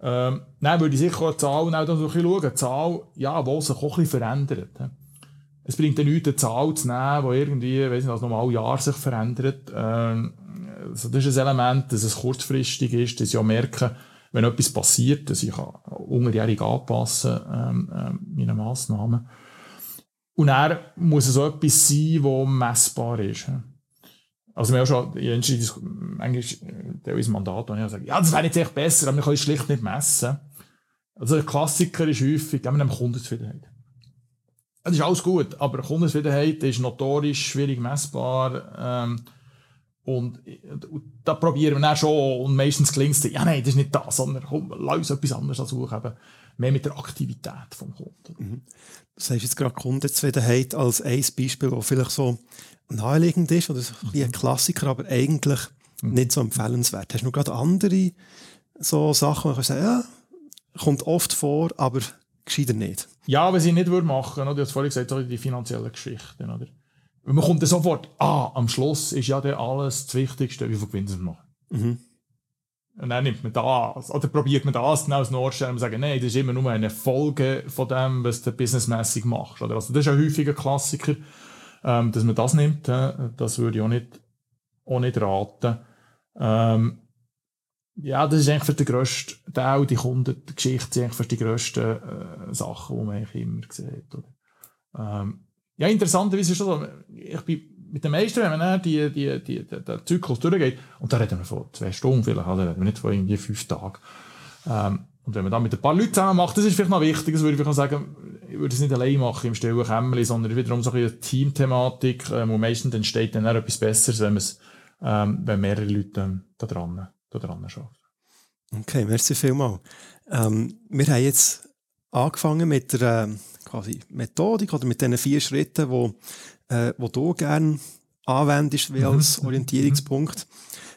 ähm, dann würde ich sicher auch die Zahl auch so ein bisschen schauen. Die Zahl, ja, wo sich auch ein bisschen verändert. Es bringt dann nichts, eine Zahl zu nehmen, die irgendwie, weiss nicht, also normal Jahr sich verändert. Ähm, also das ist ein Element, dass es kurzfristig ist, dass ich auch merke, wenn etwas passiert, dass ich unterjährig anpassen ähm, ähm, meine Massnahmen. Und dann muss es auch etwas sein, das messbar ist. Also wir haben schon, ich eigentlich, der ist Mandat, und ich sage, ja, das wäre jetzt echt besser, aber wir können es schlicht nicht messen. Also der Klassiker ist häufig, wir einem Kundenzufriedenheit. Das ist alles gut, aber Kundenzufriedenheit ist notorisch schwierig messbar, ähm, und, und da probieren wir dann schon, und meistens klingt es, ja, nein, das ist nicht das, sondern komm, lass uns etwas anderes suchen, eben mehr mit der Aktivität vom Kunden. Mhm. Das heißt jetzt gerade Kundenzufriedenheit als ein Beispiel, wo vielleicht so naheliegend ist oder so ein, ein Klassiker, aber eigentlich mhm. nicht so empfehlenswert. Hast du noch gerade andere so Sachen, wo du sagen, ja, kommt oft vor, aber gescheiter nicht? Ja, was ich nicht würde machen, oder? du hast vorhin gesagt, die finanziellen Geschichten, oder? man kommt dann sofort, ah, am Schluss ist ja dann alles das Wichtigste, wie viel Gewinn wir machen. Mhm. Und dann nimmt man das, oder probiert man das dann als Nordstern und sagt, nein, das ist immer nur eine Folge von dem, was du businessmäßig machst. Oder? Also das ist ein häufiger Klassiker ähm, dass man das nimmt, äh, das würde ich auch nicht, auch nicht raten. Ähm, ja, das ist eigentlich für die grösste, auch die Kundengeschichte sind eigentlich für die grössten äh, Sachen, die man eigentlich immer sieht. Oder? Ähm, ja, interessanterweise ist es so, ich bin mit den meisten, wenn man die, die, die, die, den Zyklus durchgeht, und da reden wir von zwei Stunden vielleicht, oder? reden wir nicht von irgendwie fünf Tagen. Ähm, und wenn man dann mit ein paar Leuten zusammen macht, das ist vielleicht noch wichtig, das würde ich sagen, ich würde es nicht allein machen im stillen Kämmerli, sondern wiederum so eine Teamthematik, ähm, und meistens entsteht dann auch etwas Besseres, wenn, ähm, wenn mehrere Leute ähm, da dran, da dran arbeiten. Okay, merci vielmals. Ähm, wir haben jetzt angefangen mit der ähm, quasi Methodik oder mit diesen vier Schritten, wo, äh, wo du gerne anwendest wie mhm. als Orientierungspunkt.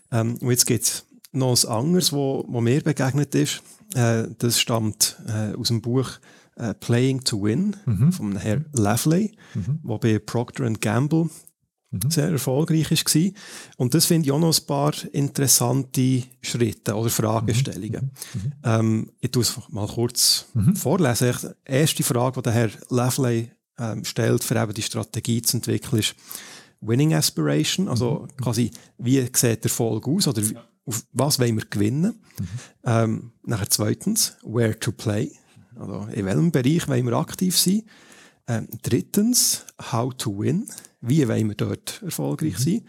Ähm, und jetzt gibt es noch etwas anderes, wo, wo mir begegnet ist. Äh, das stammt äh, aus dem Buch äh, Playing to Win mhm. von Herrn Lavley, mhm. wo bei Procter Gamble mhm. sehr erfolgreich war. Und das finde ich auch noch ein paar interessante Schritte oder Fragestellungen. Mhm. Mhm. Ähm, ich tue es mal kurz mhm. vorlesen. Die erste Frage, die der Herr Lavley ähm, stellt, für eben die Strategie zu entwickeln, ist Winning Aspiration, also quasi, wie sieht der Erfolg aus oder wie, auf was wollen wir gewinnen. Mhm. Ähm, nachher zweitens, where to play. Also in welchem Bereich wollen wir aktiv sein? Ähm, drittens, how to win. Wie wollen wir dort erfolgreich mhm. sein?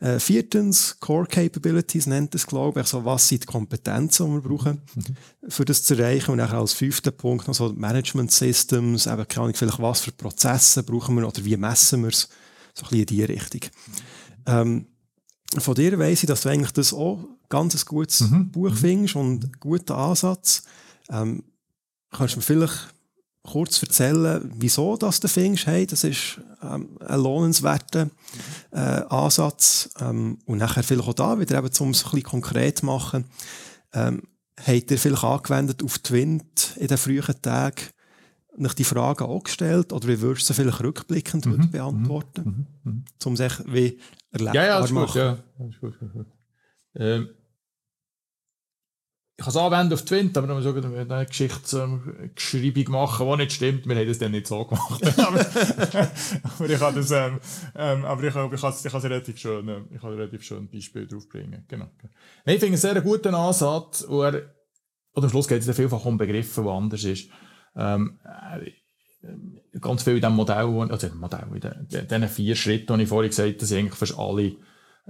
Äh, viertens, Core Capabilities nennt es, glaube ich. Also, was sind die Kompetenzen, die wir brauchen, mhm. für das zu erreichen? Und nachher als fünfter Punkt noch so Management Systems, eben, keine Ahnung, vielleicht was für Prozesse brauchen wir oder wie messen wir es? So ein bisschen in die Richtung. Ähm, von dir weiss ich, dass du eigentlich das auch ganz ein gutes mhm. Buch mhm. findest und einen guten Ansatz. Ähm, kannst du mir vielleicht kurz erzählen, wieso das du findest, hey, das ist ähm, ein lohnenswerter äh, Ansatz. Ähm, und nachher vielleicht auch da wieder eben, um es ein bisschen konkret zu machen, ähm, habt ihr vielleicht angewendet auf Twint in den frühen Tagen nach die Fragen auch gestellt oder wie würdest du sie vielleicht rückblickend mhm. beantworten, mhm. mhm. um sich wie erlebbar ja, ja, ist ja, ist gut. Ähm, ich kann es anwenden auf Twint, aber dann muss ich eine Geschichtsschreibung machen, die nicht stimmt. Wir haben das dann nicht so gemacht. aber, aber, ich kann das, ähm, ähm, aber ich, ich, kann, ich kann relativ schön, äh, ich kann relativ schön Beispiel draufbringen. Genau. Nein, ich finde es einen sehr guten Ansatz, wo er, oder am Schluss geht es vielfach um Begriffe, die anders ist. Ähm, äh, ganz viel in diesem Modell, also Modell, in diesen vier Schritten, die ich vorhin gesagt habe, sind eigentlich fast alle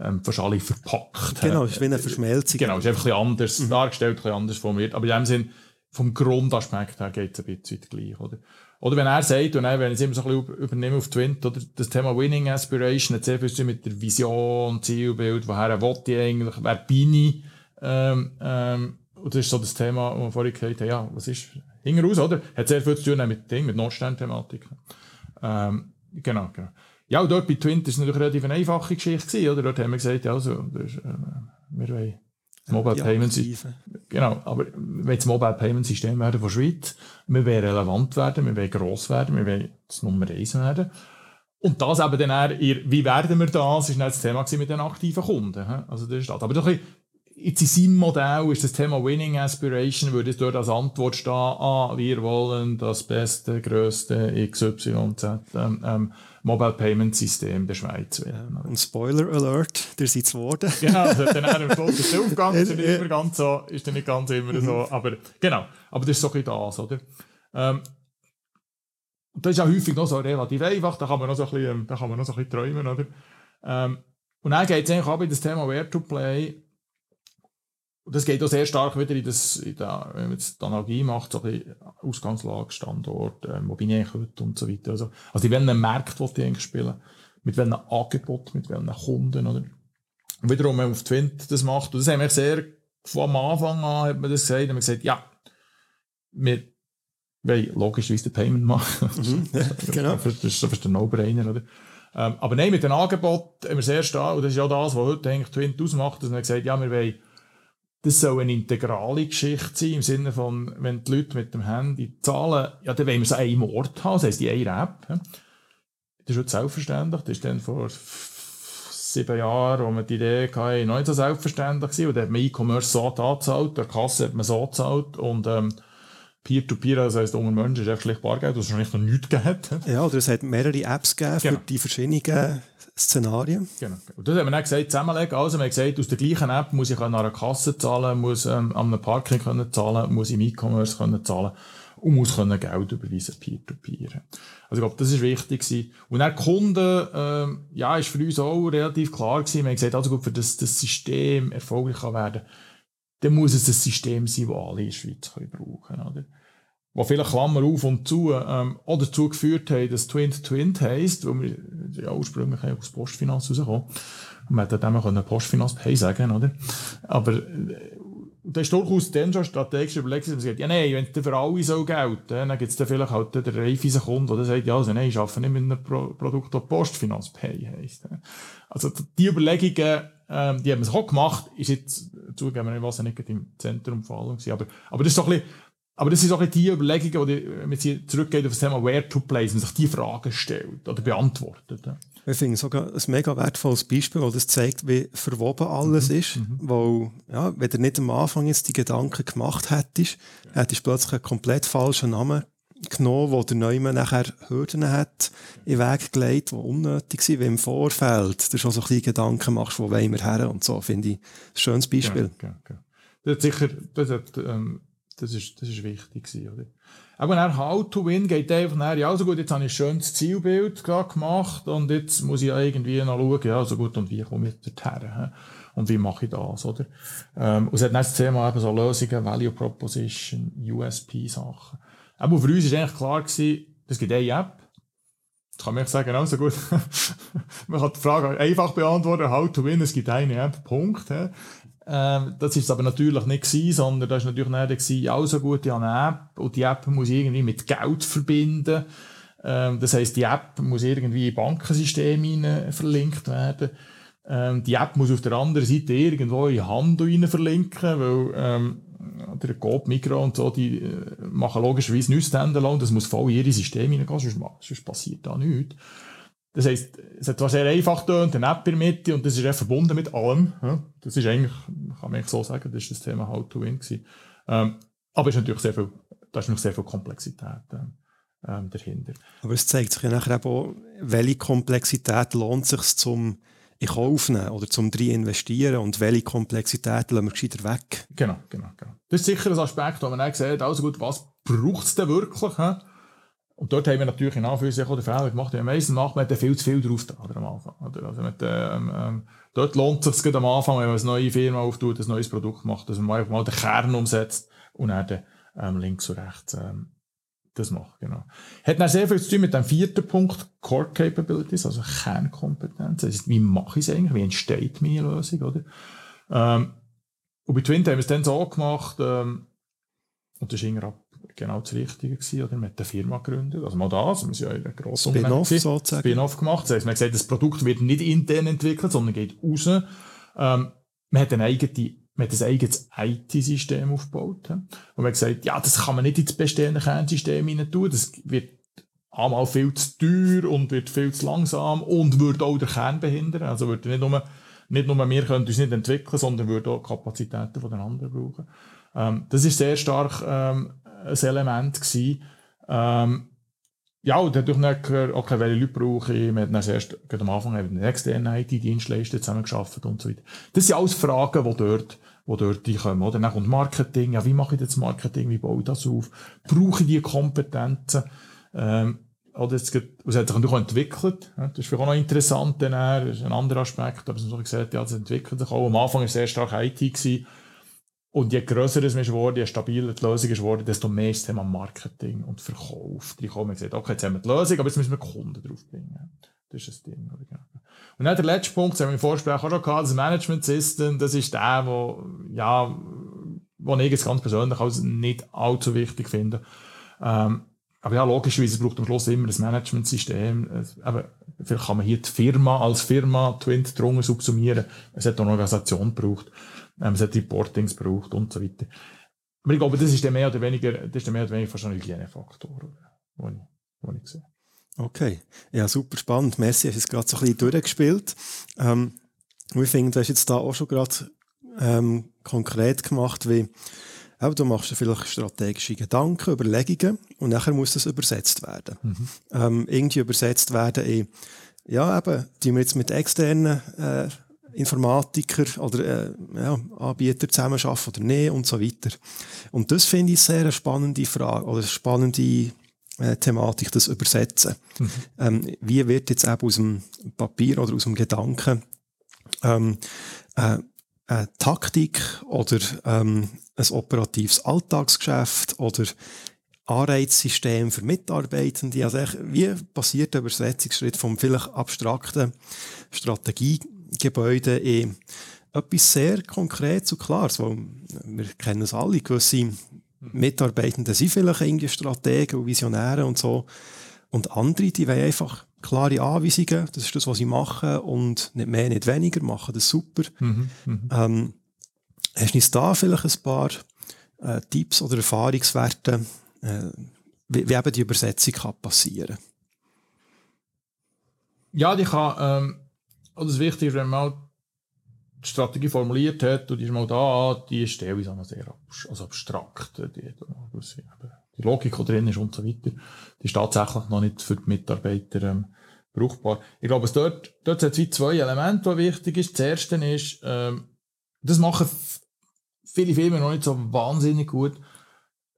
ähm, fast alle verpackt. Genau, es ist wie eine Verschmelzung. Genau, es ist einfach ein bisschen anders mhm. dargestellt, ein bisschen anders formuliert. Aber in dem Sinn, vom Grundaspekt her geht es ein bisschen gleich, oder? Oder wenn er sagt, und dann, wenn ich es immer so ein bisschen übernehme auf Twint, oder das Thema Winning Aspiration hat sehr viel mit der Vision, Zielbild, woher will ich eigentlich, wer bin ich, ähm, ähm, und das ist so das Thema, wo wir vorhin gesagt haben, ja, was ist hinten raus, oder? Hat sehr viel zu tun mit Ding, mit Notstandthematik. Ähm, genau, genau. Ja, und dort bei Twint ist es natürlich relativ eine einfache Geschichte oder? Dort haben wir gesagt, ja, also, das ist, äh, wir wollen das Mobile ja, Payment System. Genau, aber wenn das Mobile Payment System werden von Schweiz, wir wollen relevant werden, wir wollen gross werden, wir wollen das Nummer 1 werden. Und das eben dann eher, wie werden wir das, ist dann das Thema mit den aktiven Kunden. Also das ist das. Aber doch ein jetzt in seinem Modell ist das Thema Winning Aspiration, würde es dort als Antwort stehen, ah, wir wollen das beste, grösste XYZ ähm, ähm, Mobile Payment System der Schweiz werden. Und Spoiler Alert, der seid es geworden. genau, also dann Schluss ist der Aufgang, ist nicht immer ganz so, ist nicht ganz immer so, aber genau, aber das ist so ein bisschen das, oder? Ähm, das ist ja häufig noch so relativ einfach, da kann man noch so ein bisschen, da kann man noch so ein bisschen träumen, oder? Ähm, und dann geht es eigentlich auch bei das Thema Where to Play und das geht auch sehr stark wieder in das, in der, wenn man jetzt die Analogie macht, so ein Ausgangslage, Standort, äh, wo bin ich eigentlich heute und so weiter. Also, also in welchen Märkten will ich eigentlich spielen? Mit welchen Angeboten, mit welchen Kunden, oder? Und wiederum, wenn man auf Twint das macht, und das haben wir sehr, von Anfang an hat man das gesagt, haben wir gesagt, ja, wir wollen logischerweise den Payment machen. Mhm, ja, genau. Das ist, das ist der No-Brainer, oder? Ähm, aber nein, mit dem Angebot haben wir sehr stark, und das ist ja das, was heute eigentlich Twint ausmacht, dass wir gesagt ja, wir wollen das soll eine integrale Geschichte sein, im Sinne von, wenn die Leute mit dem Handy zahlen, ja, dann wollen wir es an einem Ort haben, das heisst, die eine App. Das ist schon selbstverständlich, das ist dann vor sieben Jahren, wo man die Idee hatte, noch nicht so selbstverständlich gewesen, und da hat man E-Commerce so angezahlt, der Kasse hat man so gezahlt, und, ähm, Peer-to-Peer, -Peer, das heisst, unter Menschen ist einfach schlecht Bargeld, was es wahrscheinlich noch nichts gegeben Ja, oder es hat mehrere Apps gegeben genau. für die verschiedenen Szenarien. Genau. Und das haben wir dann gesagt, zusammenlegen. Also, wir haben gesagt, aus der gleichen App muss ich an einer Kasse zahlen, muss ähm, an einem Parking können zahlen, muss im E-Commerce können zahlen und muss können Geld überweisen, Peer-to-Peer. -Peer. Also, ich glaube, das ist wichtig gewesen. Und dann Kunden, ähm, ja, ist für uns auch relativ klar gewesen. Wir haben gesagt, also gut, für das, das System erfolgreich kann werden, dann muss es ein System sein, das alle in der Schweiz können brauchen können, wo vielleicht Klammer auf und zu ähm, auch dazu geführt haben, dass Twint Twint heisst, wo wir ja ursprünglich aus Postfinanz rauskommen. Und man hätte dem können Postfinanz Pay sagen, oder? Aber äh, das ist durchaus dann schon strategisch überlegt, dass man sagt, ja nein, wenn es für alle so gelten, dann gibt es dann vielleicht halt den reifen Kunden, der sagt, ja also nein, ich arbeite nicht mit einem Pro Produkt, das Postfinanz Pay heisst. Also die Überlegungen, ähm, die haben wir auch gemacht, ist jetzt, zugegeben, ich weiß nicht im Zentrum von allem aber, aber das ist doch ein bisschen, aber das sind auch die Überlegungen, die wenn zurückgeht auf das Thema Where to Place, man sich die Fragen stellt oder beantwortet. Ich finde sogar ein mega wertvolles Beispiel, weil das zeigt, wie verwoben alles mhm. ist. Mhm. Weil, ja, wenn du nicht am Anfang jetzt die Gedanken gemacht hättest, ja. hättest du plötzlich einen komplett falschen Namen genommen, wo der Neumann nachher Hürden hat in den Weg gelegt, die unnötig sind, wie im Vorfeld du schon so ein bisschen Gedanken machst, wo wollen wir her und so, finde ich ein schönes Beispiel. Ja, ja, ja. Das hat sicher, das hat, ähm, das ist, das ist wichtig gewesen, oder? Aber dann How to Win geht einfach nachher, ja, so gut, jetzt habe ich ein schönes Zielbild gemacht und jetzt muss ich irgendwie noch schauen, ja, so gut, und wie komme ich dorthin? Und wie mache ich das, oder? Ähm, und es hat dann das Thema eben so Lösungen, Value Proposition, USP-Sachen. Aber für uns ist eigentlich klar gewesen, es gibt eine App, das kann man sagen, also gut. man kann die Frage einfach beantworten, how to win, es gibt eine App, Punkt. Ähm, das ist aber natürlich nicht gewesen, sondern das ist natürlich nicht gewesen, ja, so gut, ich eine App und die App muss irgendwie mit Geld verbinden. Ähm, das heisst, die App muss irgendwie in Bankensysteme verlinkt werden. Ähm, die App muss auf der anderen Seite irgendwo in Handel verlinken, weil ähm, der Coop, Migros und so, die äh, machen logischerweise nichts Standalone, das muss voll in ihre Systeme reingehen, sonst, sonst passiert da nichts. Das heisst, es hat zwar sehr einfach getönt, eine App in der Mitte und das ist echt verbunden mit allem. Das ist eigentlich, kann man eigentlich so sagen, das ist das Thema How to Win gewesen. Ähm, aber es ist natürlich sehr viel, da ist noch sehr viel Komplexität ähm, dahinter. Aber es zeigt sich ja nachher auch, welche Komplexität lohnt sich zum in Kauf nehmen oder zum drin investieren und welche Komplexität lassen wir gescheiter weg. Genau, genau, genau. Das ist sicher ein Aspekt, wo man dann sieht, also gut, was braucht es denn wirklich? He? Und dort haben wir natürlich in Anführungszeichen den Fehler gemacht. Ja, meistens macht man viel zu viel drauf da, am Anfang. Oder? Also mit, ähm, ähm, dort lohnt es sich am Anfang, wenn man eine neue Firma auftut, ein neues Produkt macht, dass man einfach mal den Kern umsetzt und dann ähm, links und rechts ähm, das macht. Genau. Hat dann sehr viel zu tun mit dem vierten Punkt, Core Capabilities, also Kernkompetenz. Heißt, wie mache ich es eigentlich? Wie entsteht meine Lösung? Oder? Ähm, und bei Twint haben wir es dann so gemacht, ähm, und das war genau das Richtige gewesen, oder? Man hat eine Firma gegründet. Also mal das, wir sind ja in einer grossen Spin-off sozusagen. Spin-off gemacht. Das heisst, man hat gesagt, das Produkt wird nicht intern entwickelt, sondern geht raus. Ähm, man hat eine eigene, man hat ein eigenes IT-System aufgebaut. Und man hat gesagt, ja, das kann man nicht ins bestehende Kernsystem hinein tun. Das wird einmal viel zu teuer und wird viel zu langsam und würde auch den Kern behindern. Also würde nicht nur, nicht nur wir können uns nicht entwickeln, sondern würde auch Kapazitäten von den anderen brauchen. Ähm, das ist sehr stark ähm, ein Element gewesen. Ähm, ja, und dadurch dann, okay, welche Leute brauche ich, wir haben dann erst am Anfang mit den externen IT-Dienstleister zusammengearbeitet und so weiter. Das sind alles Fragen, die dort, die dort kommen, oder? Dann kommt Marketing, ja, wie mache ich das Marketing, wie baue ich das auf? Brauche ich die Kompetenzen? Ähm, oder es, hat sich natürlich auch entwickelt. Das ist vielleicht auch noch interessant, dann, das ist ein anderer Aspekt, aber es ist so gesagt, ja, es entwickelt sich auch. Am Anfang war es sehr stark IT gewesen. Und je grösser es geworden, je stabiler die Lösung ist geworden, desto mehr ist das Thema Marketing und Verkauf. Die kommen und gesagt, okay, jetzt haben wir die Lösung, aber jetzt müssen wir Kunden draufbringen. Das ist das Ding. Und dann der letzte Punkt, das haben wir im Vorsprech auch schon gehabt, das Management System, das ist der, wo, ja, wo ich jetzt ganz persönlich als nicht allzu wichtig finde. Ähm, aber ja, logischerweise braucht am Schluss immer ein Management-System. Aber vielleicht kann man hier die Firma als Firma Twint drunter subsumieren. Es hat auch eine Organisation gebraucht ähm, es hat Reportings gebraucht und so weiter. Aber ich glaube, das ist der mehr oder weniger, das ist der mehr oder weniger fast ein Hygienefaktor, den ich, wo ich sehe. Okay, ja, super spannend. Messi hat es gerade so ein bisschen durchgespielt. Ähm, ich finde, du hast jetzt da auch schon gerade ähm, konkret gemacht, wie auch du machst vielleicht strategische Gedanken, Überlegungen und nachher muss das übersetzt werden. Mhm. Ähm, irgendwie übersetzt werden in, ja eben, die wir jetzt mit externen äh, Informatiker oder äh, ja, Anbieter zusammenarbeiten oder nicht und so weiter. Und das finde ich sehr eine spannende Frage oder eine spannende äh, Thematik, das Übersetzen. Mhm. Ähm, wie wird jetzt eben aus dem Papier oder aus dem Gedanken ähm, äh, eine Taktik oder ähm, ein operatives Alltagsgeschäft oder Anreizsystem für Mitarbeitende. Also wie passiert der Übersetzungsschritt vom vielleicht abstrakten Strategie Gebäude in etwas sehr Konkretes und Klares, weil wir kennen es alle, gewisse Mitarbeitende sind vielleicht irgendwie Strategen und Visionäre und so und andere, die wollen einfach klare Anweisungen, das ist das, was sie machen und nicht mehr, nicht weniger, machen das super. Mhm, mh. ähm, hast du da vielleicht ein paar äh, Tipps oder Erfahrungswerte, äh, wie, wie eben die Übersetzung kann passieren Ja, die kann ähm, und das Wichtige ist, wenn man mal die Strategie formuliert hat und die ist mal da, die ist teilweise auch sehr also abstrakt. Die, die Logik, die drin ist und so weiter, die ist tatsächlich noch nicht für die Mitarbeiter ähm, brauchbar. Ich glaube, es dort, dort sind zwei Elemente, die wichtig sind. Das erste ist, ähm, das machen viele Firmen noch nicht so wahnsinnig gut,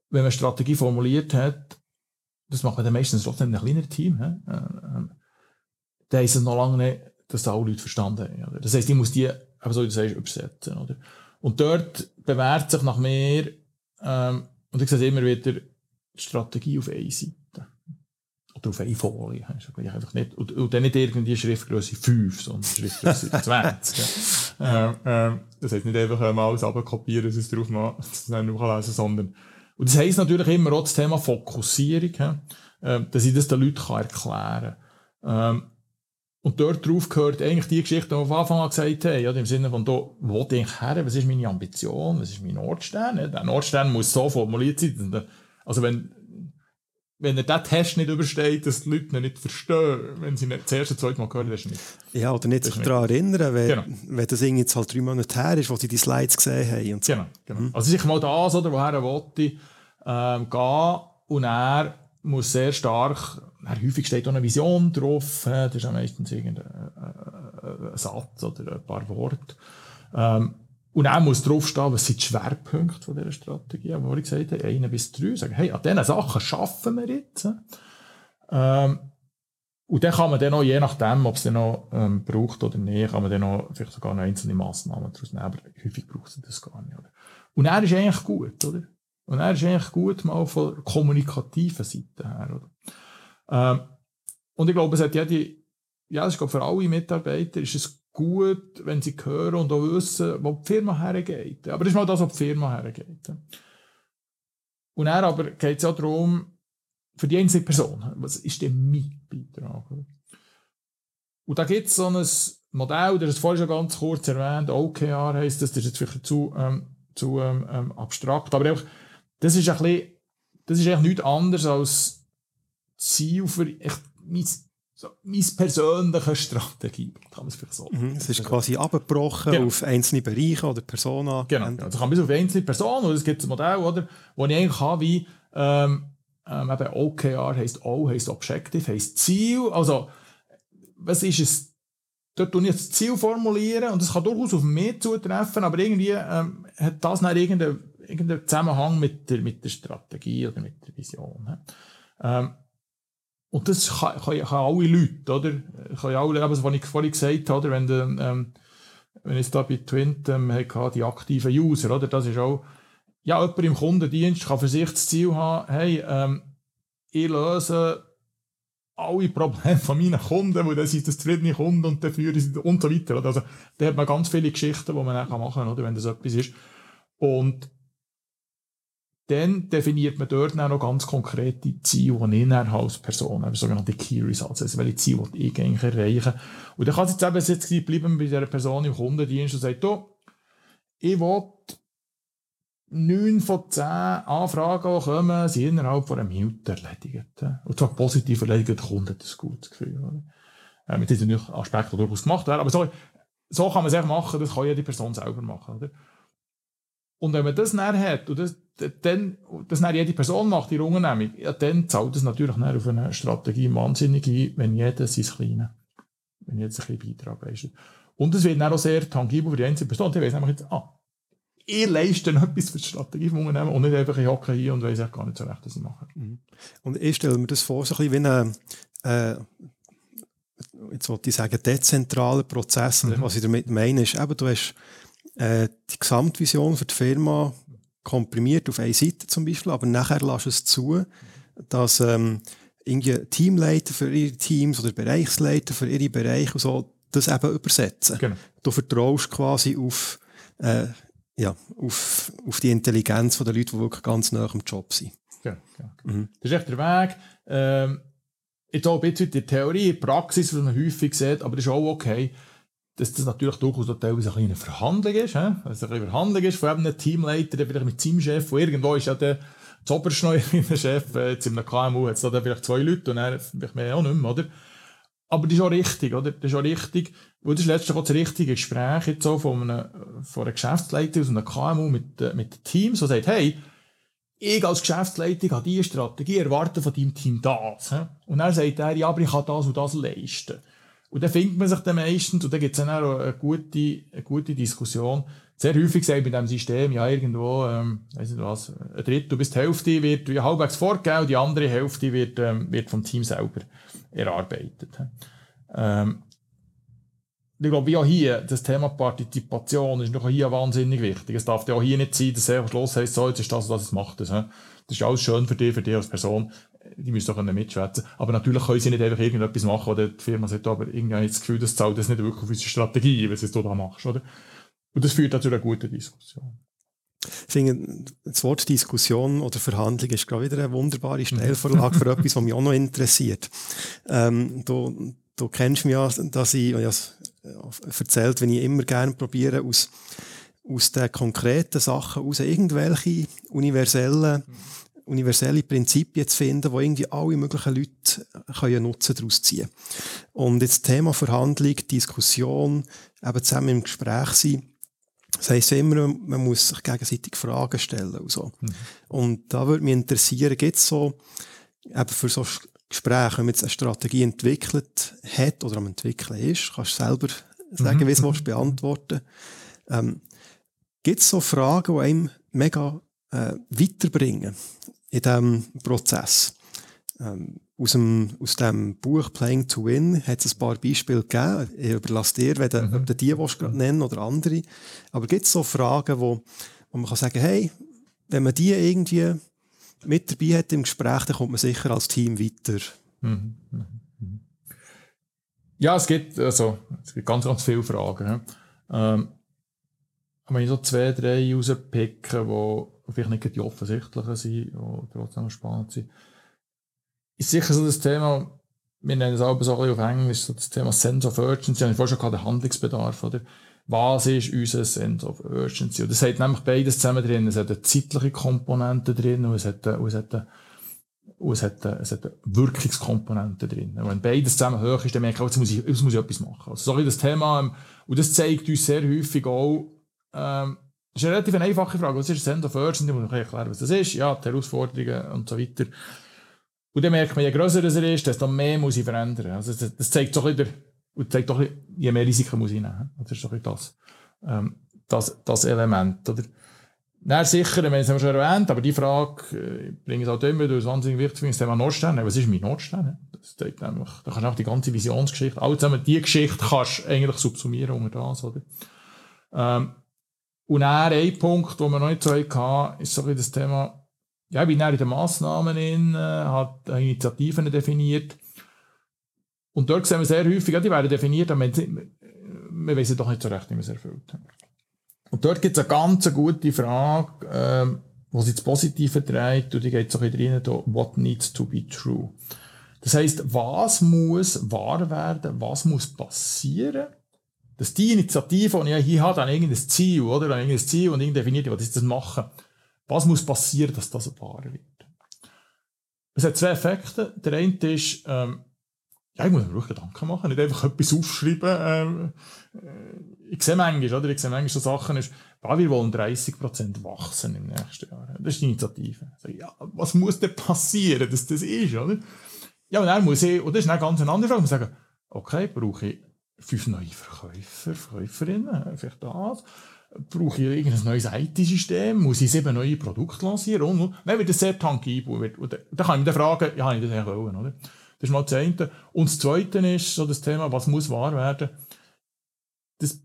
wenn man Strategie formuliert hat. Das macht man dann meistens trotzdem in einem kleinen Team. He? Äh, äh, da ist es noch lange nicht dass da alle Leute verstanden haben. Oder? Das heisst, ich muss die, eben so wie du sagst, übersetzen. Oder? Und dort bewährt sich nach mehr, ähm, und ich sehe immer wieder, die Strategie auf einer Seite. Oder auf einer Folie. Einfach nicht, und, und dann nicht irgendwie Schriftgröße 5, sondern Schriftgröße 20. ähm, ähm, das heisst nicht einfach mal alles abkopieren, dass es drauf mal, das dann lesen sondern, und das heisst natürlich immer auch das Thema Fokussierung, äh, dass ich das den Leuten kann erklären kann. Ähm, und dort drauf gehört eigentlich die Geschichte, die wir von Anfang an gesagt haben, ja, im Sinne von, da, wo denke ich her, was ist meine Ambition, was ist mein Nordstern? Ja, der Nordstern muss so formuliert sein. Also wenn, wenn er diesen Test nicht übersteht, dass die Leute ihn nicht verstehen, wenn sie ihn das erste, zweite Mal hören, das ist nicht. Ja, oder nicht sich daran erinnern, wenn, genau. wenn das Ding jetzt halt drei Monate her ist, wo sie die Slides gesehen haben. Und so. Genau, genau. Mhm. Also sicher mal das, oder, woher er wollte, ähm, gehen und er muss sehr stark, häufig steht auch eine Vision drauf, das ist ja meistens irgendein äh, äh, Satz oder ein paar Worte. Ähm, und er muss draufstehen, was sind die Schwerpunkte von dieser Strategie, wo ich gesagt habe, eine bis drei, sagen, hey, an diesen Sachen schaffen wir jetzt. Ähm, und dann kann man dann auch, je nachdem, ob es dann noch ähm, braucht oder nicht, kann man dann noch vielleicht sogar noch einzelne Massnahmen daraus nehmen, aber häufig braucht es das gar nicht. Oder? Und er ist eigentlich gut, oder? Und er ist eigentlich gut mal von kommunikativen Seite her, oder? Ähm, und ich glaube, es hat jede, ja, das ist glaube für alle Mitarbeiter, ist es gut, wenn sie hören und auch wissen, wo die Firma hergeht. Aber das ist mal das, wo die Firma hergeht. Und dann aber geht es ja darum, für die einzelne Person, was ist denn mein Beitrag? Und da gibt es so ein Modell, das ist vorhin schon ganz kurz erwähnt, OKR heisst das, das ist jetzt vielleicht zu, ähm, zu ähm, ähm abstrakt, aber einfach, das ist ein bisschen, das ist eigentlich nichts anderes als Ziel für echt mein so, meine persönliche Strategie, kann man es vielleicht so mhm, Es ist quasi abgebrochen genau. auf einzelne Bereiche oder Personen. Genau, also kann man bis auf einzelne Personen, oder es gibt ein Modell, oder, wo ich eigentlich habe, wie ähm, ähm, eben OKR heisst O, heisst Objective, heisst Ziel, also was ist es, dort tue ich das Ziel formulieren und das kann durchaus auf mich zutreffen, aber irgendwie ähm, hat das dann irgendeinen, irgendeinen Zusammenhang mit der, mit der Strategie oder mit der Vision. Ähm, und das kann, kann, alle Leute, oder? Kann alle, was ich vorhin gesagt habe, oder? Wenn, du, ähm, wenn ich da bei Twint ähm, die aktiven User, oder? Das ist auch, ja, jemand im Kundendienst kann für sich das Ziel haben, hey, ähm, ich löse alle Probleme von meinen Kunden, weil das sind das zufriedene Kunden und dafür ist und so weiter. Oder? Also, da hat man ganz viele Geschichten, die man dann machen kann, oder? Wenn das etwas ist. Und dann definiert man dort auch noch ganz konkrete Ziele, die ich als Person, also sogenannte Key Results, also welche Ziele die ich eigentlich erreichen. Und dann kann es jetzt eben jetzt bleiben bei dieser Person im Kundendienst und sagt, du, ich will neun von zehn Anfragen, die kommen, sind innerhalb von einem Minute erledigt. Und zwar positiv erledigt, der Kunde hat ein gutes Gefühl. Oder? Äh, mit diesen Aspekten durchaus gemacht werden. Aber so, so kann man es echt machen, das kann jede Person selber machen. Oder? Und wenn man das näher hat und das, dann, das näher jede Person macht, die Unternehmung, ja, dann zahlt es natürlich näher auf eine Strategie wahnsinnig ein, wenn jeder sein Kleines, wenn jeder ein bisschen Beitrag leistet. Und es wird dann auch sehr tangibel für die einzelne Person. Die weiss nämlich jetzt, ah, ich leiste etwas für die Strategie vom Unternehmen und nicht einfach, ich hocke hier und weiss auch gar nicht so recht, was ich mache. Mhm. Und ich stelle mir das vor, so ein bisschen wie ein, äh, jetzt wollte ich sagen, dezentraler Prozess. Mhm. Was ich damit meine, ist eben, du hast äh, die Gesamtvision für die Firma komprimiert auf eine Seite zum Beispiel, aber nachher lässt es zu, dass ähm, irgendwie Teamleiter für ihre Teams oder Bereichsleiter für ihre Bereiche und so das eben übersetzen. Genau. Du vertraust quasi auf, äh, ja, auf, auf die Intelligenz der Leute, die wirklich ganz nah am Job sind. Genau, genau. Mhm. Das ist echt der Weg. Ähm, jetzt auch ein bisschen die Theorie, die Praxis, was man häufig sieht, aber das ist auch okay dass das natürlich durchaus auch teilweise eine Verhandlung ist, he? also eine Verhandlung ist von einem Teamleiter, der vielleicht mit seinem Chef, wo irgendwo ist ja der Zoberschneuer in der Chef, äh, jetzt in einem KMU hat es da vielleicht zwei Leute und er vielleicht mehr auch nicht mehr, oder? Aber das ist auch richtig, oder? Das ist auch richtig, weil das ist letztlich auch das richtige Gespräch jetzt so von einem, von einer Geschäftsleitung aus einem KMU mit, äh, mit Teams, der sagt, hey, ich als Geschäftsleitung habe diese Strategie, erwarte von deinem Team das. He? Und er sagt er, ja, aber ich kann das und das leisten. Und dann findet man sich dann meistens, und dann gibt es dann auch eine gute, eine gute Diskussion. Sehr häufig sagt mit diesem System, ja, irgendwo, ähm, weiss nicht was, ein Drittel bis die Hälfte wird halbwegs vorgegeben und die andere Hälfte wird, ähm, wird vom Team selber erarbeitet. Ähm, ich glaube, auch hier, das Thema Partizipation ist noch hier wahnsinnig wichtig. Es darf ja auch hier nicht sein, dass er am Schluss heisst, so, jetzt ist das, was es macht. Das, das ist alles schön für dich, für dich als Person die müssen doch mitschwätzen. Aber natürlich können sie nicht einfach irgendetwas machen, oder die Firma sagt, aber irgendwie habe ich das Gefühl, das zahlt das nicht wirklich auf unsere Strategie, was du da machst, oder? Und das führt dazu einer guten Diskussion. Ich finde, das Wort Diskussion oder Verhandlung ist gerade wieder eine wunderbare Stellvorlage für etwas, was mich auch noch interessiert. Ähm, du, du kennst mich ja, dass ich, ja, erzählt, wenn ich immer gerne probiere, aus, aus den konkreten Sachen aus irgendwelche universellen universelle Prinzipien zu finden, wo irgendwie alle möglichen Leute können Nutzen daraus ziehen Und jetzt Thema Verhandlung, Diskussion, eben zusammen im Gespräch sein, das heisst immer, man muss sich gegenseitig Fragen stellen und so. Mhm. Und da würde mich interessieren, gibt es so, eben für so Gespräche, wenn man jetzt eine Strategie entwickelt hat oder am entwickeln ist, kannst du selber sagen, mhm. wie du es beantworten ähm, Gibt es so Fragen, die einem mega äh, weiterbringen in diesem Prozess? Ähm, aus, dem, aus dem Buch Playing to Win hat es ein paar Beispiele gegeben. Ich überlasse dir, wenn du, mhm. ob du die willst, nennen oder andere. Aber gibt es so Fragen, wo, wo man kann sagen hey, wenn man die irgendwie mit dabei hat im Gespräch, dann kommt man sicher als Team weiter. Mhm. Mhm. Ja, es gibt, also, es gibt ganz, ganz viele Fragen. Ähm, wenn ich so zwei, drei rauspicke, die vielleicht nicht die offensichtlichen sind, die trotzdem spannend sind, ist sicher so das Thema, wir nennen es aber so ein bisschen auf Englisch, so das Thema Sense of Urgency, ich vorhin schon gehabt, der Handlungsbedarf, oder? Was ist unser Sense of Urgency? Und das hat nämlich beides zusammen drin. Es hat eine zeitliche Komponente drin und es hat, und es hat, und es hat, es hat eine Wirkungskomponente drin. Und wenn beides zusammen hoch ist, dann merke ich auch, jetzt muss ich, jetzt muss ich etwas machen. Also so das Thema, ähm, und das zeigt uns sehr häufig auch, ähm, das ist eine relativ einfache Frage. Was ist Sense of? Ich muss erklären, was das ist. Ja, die Herausforderungen und so weiter. Und dann merkt man, je grösser es ist, desto mehr muss ich verändern. Also das, das zeigt doch wieder, und zeigt doch, je mehr Risiken muss ich nehmen. Das ist doch das, ähm, das, das Element, oder? Na, sicher, wir haben es schon erwähnt, aber die Frage, äh, ich bringe es auch immer, du es wahnsinnig wichtig das Thema Nordstern. Was ist mein Nordstern? Das zeigt nämlich, da kannst du auch die ganze Visionsgeschichte, alle zusammen, die Geschichte kannst du eigentlich subsumieren unter das, oder? Ähm, und dann ein Punkt, den wir noch nicht so hatten, ist so ein das Thema, ja, ich bin in den Massnahmen in, äh, hat Initiativen definiert. Und dort sehen wir sehr häufig, ja, die werden definiert, aber wir wissen doch nicht so recht, wie wir es erfüllt haben. Und dort gibt es eine ganz gute Frage, ähm, sie das Positive trägt, und die geht so ein bisschen rein, what needs to be true. Das heisst, was muss wahr werden, was muss passieren, dass die Initiative, die ich hier habe, dann irgendein Ziel, oder? Dann irgendein Ziel und irgendwie definiert, was ist das machen? Was muss passieren, dass das wahr wird? Es hat zwei Effekte. Der eine ist, ähm, ja, ich muss mir ruhig Gedanken machen, nicht einfach etwas aufschreiben. Ähm, äh, ich sehe manchmal, oder? Ich sehe manchmal so Sachen, ist, ja, wir wollen 30% wachsen im nächsten Jahr. Das ist die Initiative. Also, ja, was muss denn passieren, dass das ist, oder? Ja, und dann muss ich, und das ist eine ganz andere Frage, ich muss sagen, okay, brauche ich fünf neue Verkäufer, Verkäuferinnen, vielleicht das brauche ich irgendein neues IT-System, muss ich sieben neue Produkte lancieren und, und dann wird das sehr tankibel. Und dann kann ich mich fragen, ja, habe ich das eigentlich wollen, oder? Das ist mal das eine. Und das zweite ist so das Thema, was muss wahr werden? Das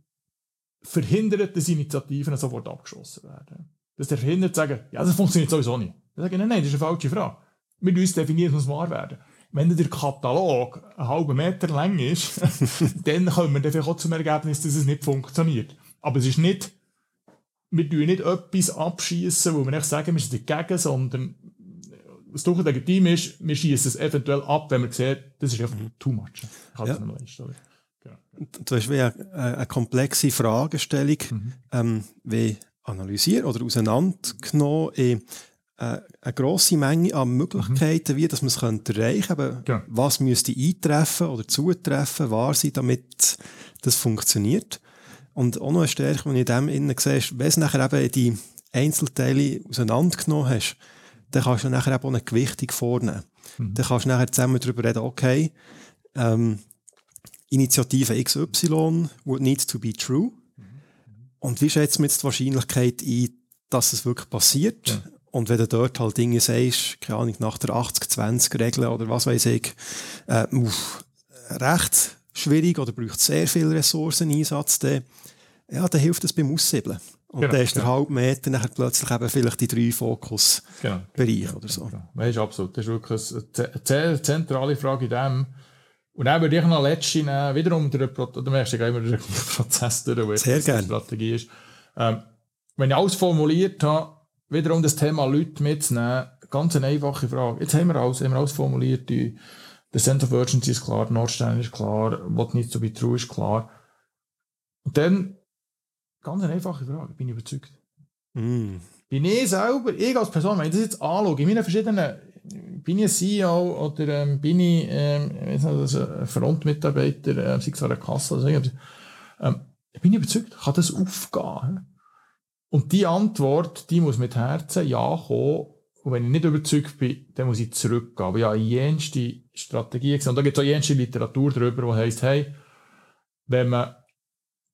verhindert, dass Initiativen sofort abgeschossen werden. Das verhindert zu sagen, ja, das funktioniert sowieso nicht. Dann sage ich, nein, nein, das ist eine falsche Frage. Wir müssen definieren, was wahr werden. Wenn der Katalog einen halben Meter lang ist, dann kommen wir dann auch zum Ergebnis, dass es nicht funktioniert. Aber es ist nicht wir tun nicht etwas abschießen, wo wir nicht sagen, wir sind dagegen, sondern was durch legitim ist, wir schießen es eventuell ab, wenn wir sehen, das ist einfach too much. Kann ja. nicht genau. Du hast wie eine, eine komplexe Fragestellung mhm. ähm, wie analysiert oder auseinandergenommen in äh, eine grosse Menge an Möglichkeiten, mhm. wie dass man es erreichen könnte. Ja. Was müsste eintreffen oder zutreffen, wahr sein, damit das funktioniert. Und auch noch eine Stärke, die ich in dem innen sehe, ist, wenn du nachher eben die Einzelteile auseinandergenommen hast, dann kannst du nachher eben auch eine Gewichtung vornehmen. Mhm. Dann kannst du nachher zusammen darüber reden, okay, ähm, Initiative XY would need to be true. Mhm. Und wie schätzt man jetzt die Wahrscheinlichkeit ein, dass es wirklich passiert? Ja. Und wenn du dort halt Dinge sagst, keine Ahnung, nach der 80-20-Regel oder was weiß ich, äh, uff, recht schwierig oder braucht sehr viel Ressourceneinsatz, dann, ja, dann hilft es beim Aussiebeln. Und genau, dann ist der genau. halbe Meter nachher plötzlich eben vielleicht die drei Fokusbereiche genau, oder so. Genau. Das ist absolut. Das ist wirklich eine zentrale Frage in dem. Und dann würde ich noch letzte nehmen, wiederum der Prozess, oder merkst du immer den Prozess durch, wo Sehr gerne. Strategie ist. Ähm, wenn ich alles formuliert habe, wiederum das Thema Leute mitzunehmen, ganz eine einfache Frage. Jetzt haben wir alles, haben wir alles formuliert, die, der Sense of Urgency ist klar, Nordstein ist klar, what needs to be true ist klar. Und dann, ganz eine einfache Frage, bin ich überzeugt. Mm. bin ich selber, ich als Person, wenn ich das jetzt anschaue, in meinen verschiedenen, bin ich CEO oder ähm, bin ich ähm, ein Frontmitarbeiter, äh, sei es an der Kasse oder so, ähm, bin ich überzeugt, kann das aufgehen. Und die Antwort, die muss mit Herzen ja kommen. Und wenn ich nicht überzeugt bin, dann muss ich zurückgehen. Aber ja, jenste Strategie gesehen. Und da gibt es auch jenste Literatur darüber, die heisst, hey, wenn man,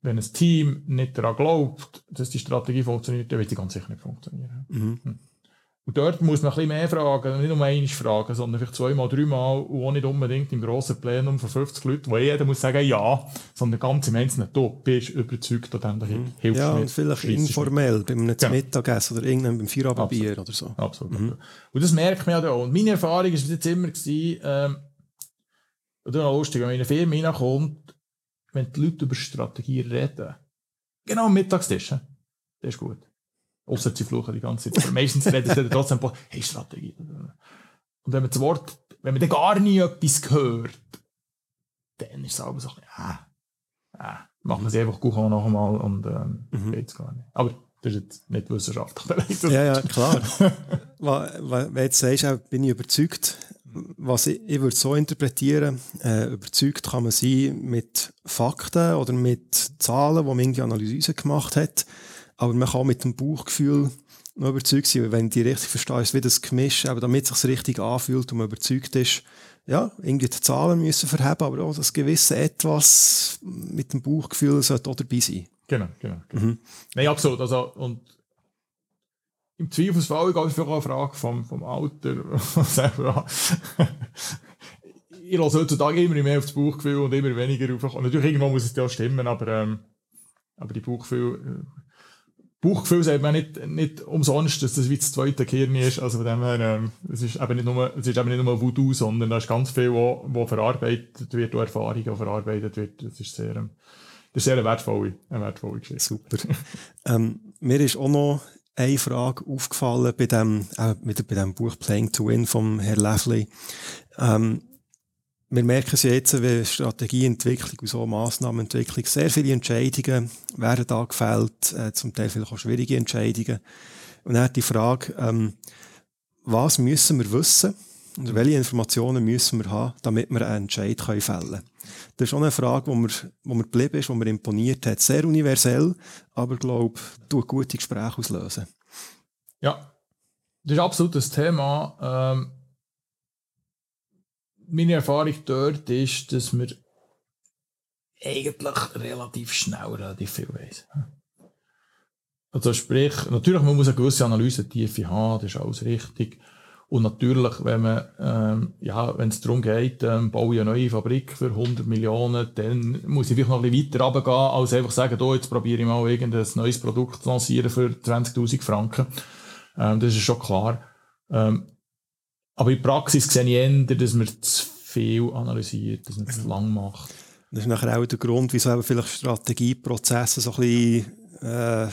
wenn ein Team nicht daran glaubt, dass die Strategie funktioniert, dann wird sie ganz sicher nicht funktionieren. Mhm. Hm. Und dort muss man ein bisschen mehr fragen, nicht nur einmal fragen, sondern vielleicht zweimal, dreimal und auch nicht unbedingt im grossen Plenum von 50 Leuten, wo jeder muss sagen ja, sondern ganz im Einzelnen, du bist überzeugt, dass dem mhm. hilft Ja, und vielleicht informell, beim einem genau. Mittagessen oder irgendwann beim Feierabendbier oder so. Absolut. Mhm. Und das merkt man ja da auch. Und meine Erfahrung war jetzt immer, gewesen, ähm, oder noch lustig, wenn man in eine Firma reinkommt, wenn die Leute über Strategie reden, genau am Mittagstisch, das ist gut. Außer sie fluchen die ganze Zeit. Aber meistens reden sie trotzdem, hey, Strategie. Und wenn man das Wort, wenn man dann gar nie etwas hört, dann ist es auch so, ja, ja, machen wir es einfach gut noch einmal und ähm, mhm. geht es gar nicht. Aber das ist jetzt nicht wissenschaftlich. ja, ja, klar. Wenn du jetzt sagst, bin ich überzeugt, was ich, ich würde so interpretieren, äh, überzeugt kann man sein mit Fakten oder mit Zahlen, wo man irgendwie Analysen gemacht hat. Aber man kann mit dem Bauchgefühl noch überzeugt sein, wenn ich die richtig verstehe, ist wie das Gemisch, aber damit es sich richtig anfühlt und man überzeugt ist, ja, irgendwie die Zahlen müssen verheben, aber auch das gewisse Etwas mit dem Bauchgefühl sollte auch dabei sein. Genau, genau. genau. Mhm. Nein, absolut. Also, und im Zweifelsfall, ich habe eine Frage vom, vom Alter selber ich lasse heutzutage immer mehr auf das Bauchgefühl und immer weniger auf. Und natürlich, irgendwann muss es ja stimmen, aber, ähm, aber die Bauchgefühl, Bauchgefühl sagt man nicht, nicht umsonst, dass das wie das zweite Gehirn ist. Also von dem her, ähm, es ist eben nicht nur, es ist eben nicht nur Voodoo, sondern da ist ganz viel, wo, wo verarbeitet wird, wo Erfahrung auch verarbeitet wird. Das ist sehr, ähm, das ist sehr eine wertvolle, eine wertvolle Geschichte. Super. ähm, mir ist auch noch eine Frage aufgefallen bei dem, äh, wieder bei dem Buch Playing to Win vom Herr Levely. Ähm, wir merken es jetzt, wie Strategieentwicklung und so Massnahmenentwicklung, sehr viele Entscheidungen werden da gefällt, äh, zum Teil vielleicht auch schwierige Entscheidungen. Und dann die Frage, ähm, was müssen wir wissen und welche Informationen müssen wir haben, damit wir einen Entscheid können fällen können. Das ist schon eine Frage, wo mir, wo geblieben ist, wo mir imponiert hat. Sehr universell, aber glaube, tut gute Gespräche auslösen. Ja, das ist absolut das Thema. Ähm meine Erfahrung dort ist, dass wir eigentlich relativ schnell relativ viel weiss. Also sprich, natürlich, man muss eine gewisse Analyse-Tiefe haben, das ist alles richtig. Und natürlich, wenn man, ähm, ja, wenn es darum geht, ähm, baue ich eine neue Fabrik für 100 Millionen, dann muss ich vielleicht noch ein bisschen weiter runtergehen, als einfach sagen, oh, jetzt probiere ich mal irgendein neues Produkt zu lancieren für 20.000 Franken. Ähm, das ist schon klar. Ähm, aber in der Praxis sehe ich eher, dass man zu viel analysiert, dass man zu lang macht. Das ist nachher auch der Grund, wieso eben vielleicht Strategieprozesse so ein bisschen äh,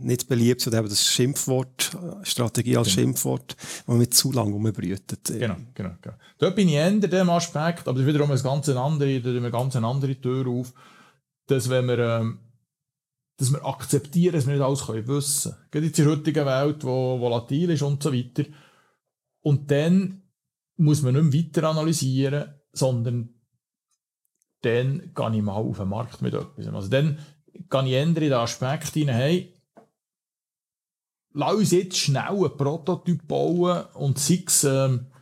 nicht beliebt sind, eben das Schimpfwort, Strategie als genau. Schimpfwort, wo man zu lang umbrütet. Genau, genau, genau. Dort bin ich eher in dem Aspekt, aber das ist wiederum eine ganz andere, eine ganz andere Tür auf, dass wenn wir, ähm, dass wir akzeptieren, dass wir nicht alles können wissen können. Gerade in der heutigen Welt, die volatil ist und so weiter, und dann muss man nicht mehr weiter analysieren, sondern dann gehe ich mal auf den Markt mit etwas. Also dann gehe ich eher in den Aspekt hinein, hey, lass uns jetzt schnell einen Prototyp bauen und sei es, ähm,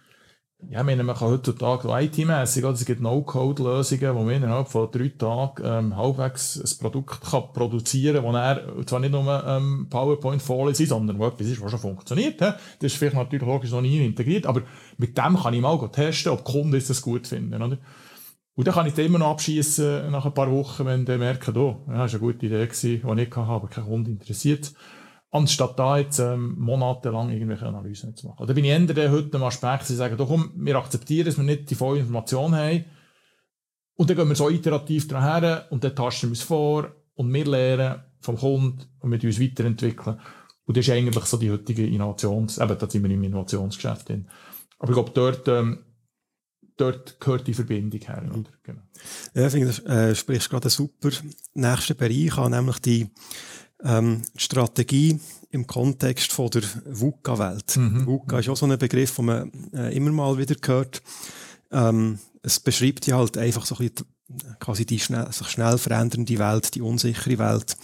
ja, ich meine, man kann heutzutage IT-mässig, es gibt No-Code-Lösungen, wo man innerhalb von drei Tagen ähm, halbwegs ein Produkt kann produzieren kann, wo er zwar nicht nur ähm, PowerPoint-Folie sind, sondern wo etwas ist, was schon funktioniert. He? Das ist vielleicht natürlich logisch noch nie integriert, aber mit dem kann ich mal testen, ob Kunden das gut finden. Oder? Und dann kann ich das immer noch abschießen nach ein paar Wochen, wenn die merken, oh, das war eine gute Idee, die ich hatte, aber kein Kunde interessiert. Anstatt da jetzt ähm, monatelang irgendwelche Analysen zu machen. Da bin ich eher heute am Aspekt, sie sagen, doch komm, wir akzeptieren, dass wir nicht die volle Information haben. Und dann gehen wir so iterativ dran her und dann tasten wir es vor und wir lernen vom Kunden und wir uns weiterentwickeln. Und das ist eigentlich so die heutige Innovations-, eben, da sind wir im Innovationsgeschäft drin. Aber ich glaube, dort, ähm, dort gehört die Verbindung her. Oder? Genau. Ja, ich finde, du äh, sprichst gerade einen super nächsten Bereich an, nämlich die ähm, Strategie im Kontext von der VUCA-Welt. Mhm. VUCA ist auch so ein Begriff, den man äh, immer mal wieder hört. Ähm, es beschreibt ja halt einfach so ein bisschen quasi die schnell, sich schnell verändernde Welt, die unsichere Welt.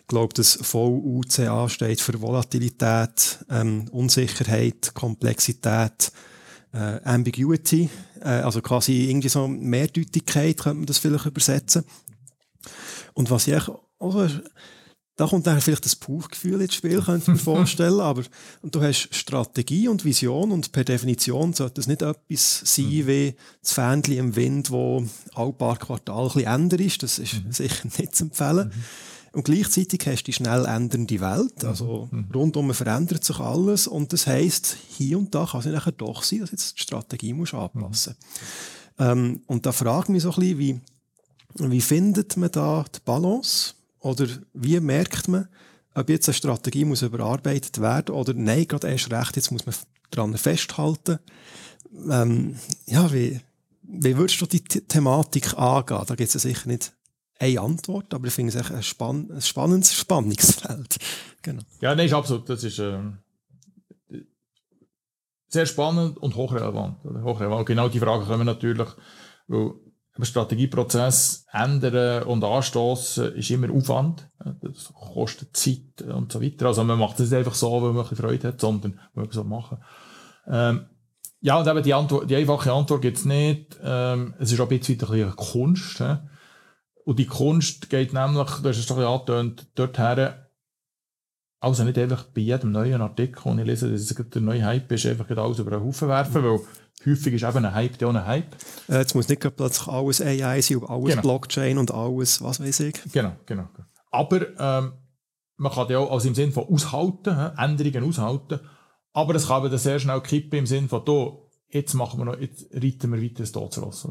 Ich glaube, das VUCA steht für Volatilität, ähm, Unsicherheit, Komplexität, äh, Ambiguity, äh, also quasi irgendwie so Mehrdeutigkeit könnte man das vielleicht übersetzen. Und was ich auch da kommt dann vielleicht das Bauchgefühl ins Spiel, könnte ich mir vorstellen. Aber und du hast Strategie und Vision und per Definition sollte das nicht etwas sein mhm. wie das Fähnchen im Wind, wo alle paar Quartale ein bisschen ändert ist. Das ist mhm. sicher nicht zu empfehlen. Mhm. Und gleichzeitig hast du die schnell ändernde Welt. Also mhm. rundum verändert sich alles. Und das heisst, hier und da kann es nachher doch sein, dass jetzt die Strategie muss anpassen muss. Mhm. Ähm, und da frage ich mich so ein bisschen, wie, wie findet man da die Balance? Oder wie merkt man, ob jetzt eine Strategie muss überarbeitet werden oder nein, gerade erst recht, jetzt muss man daran festhalten. Ähm, ja, wie, wie würdest du die The Thematik angehen? Da gibt es ja sicher nicht eine Antwort, aber ich finde es ein, spann ein spannendes Spannungsfeld. Genau. Ja, nein, ist absolut. Das ist äh, sehr spannend und hochrelevant. hochrelevant. Genau die Frage kommen natürlich, weil einen Strategieprozess ändern und anstoßen ist immer Aufwand. Das kostet Zeit und so weiter. Also man macht es nicht einfach so, weil man ein Freude hat, sondern man muss so machen. Ähm, ja, und eben die, Antwort, die einfache Antwort gibt es nicht. Ähm, es ist auch ein bisschen eine Kunst. He? Und die Kunst geht nämlich, du hast es doch angetönt, dorthin, also nicht einfach bei jedem neuen Artikel, und ich lese, dass es der neue Hype ist, einfach alles über den Haufen werfen, weil häufig ist eben ein Hype ja ein Hype. Äh, jetzt muss nicht plötzlich alles AI sein und alles genau. Blockchain und alles, was weiß ich. Genau, genau. Aber ähm, man kann ja auch also im Sinne von aushalten, Änderungen aushalten, aber es kann dann sehr schnell kippen im Sinne von, da, jetzt machen wir noch, jetzt reiten wir weiter das Todesross.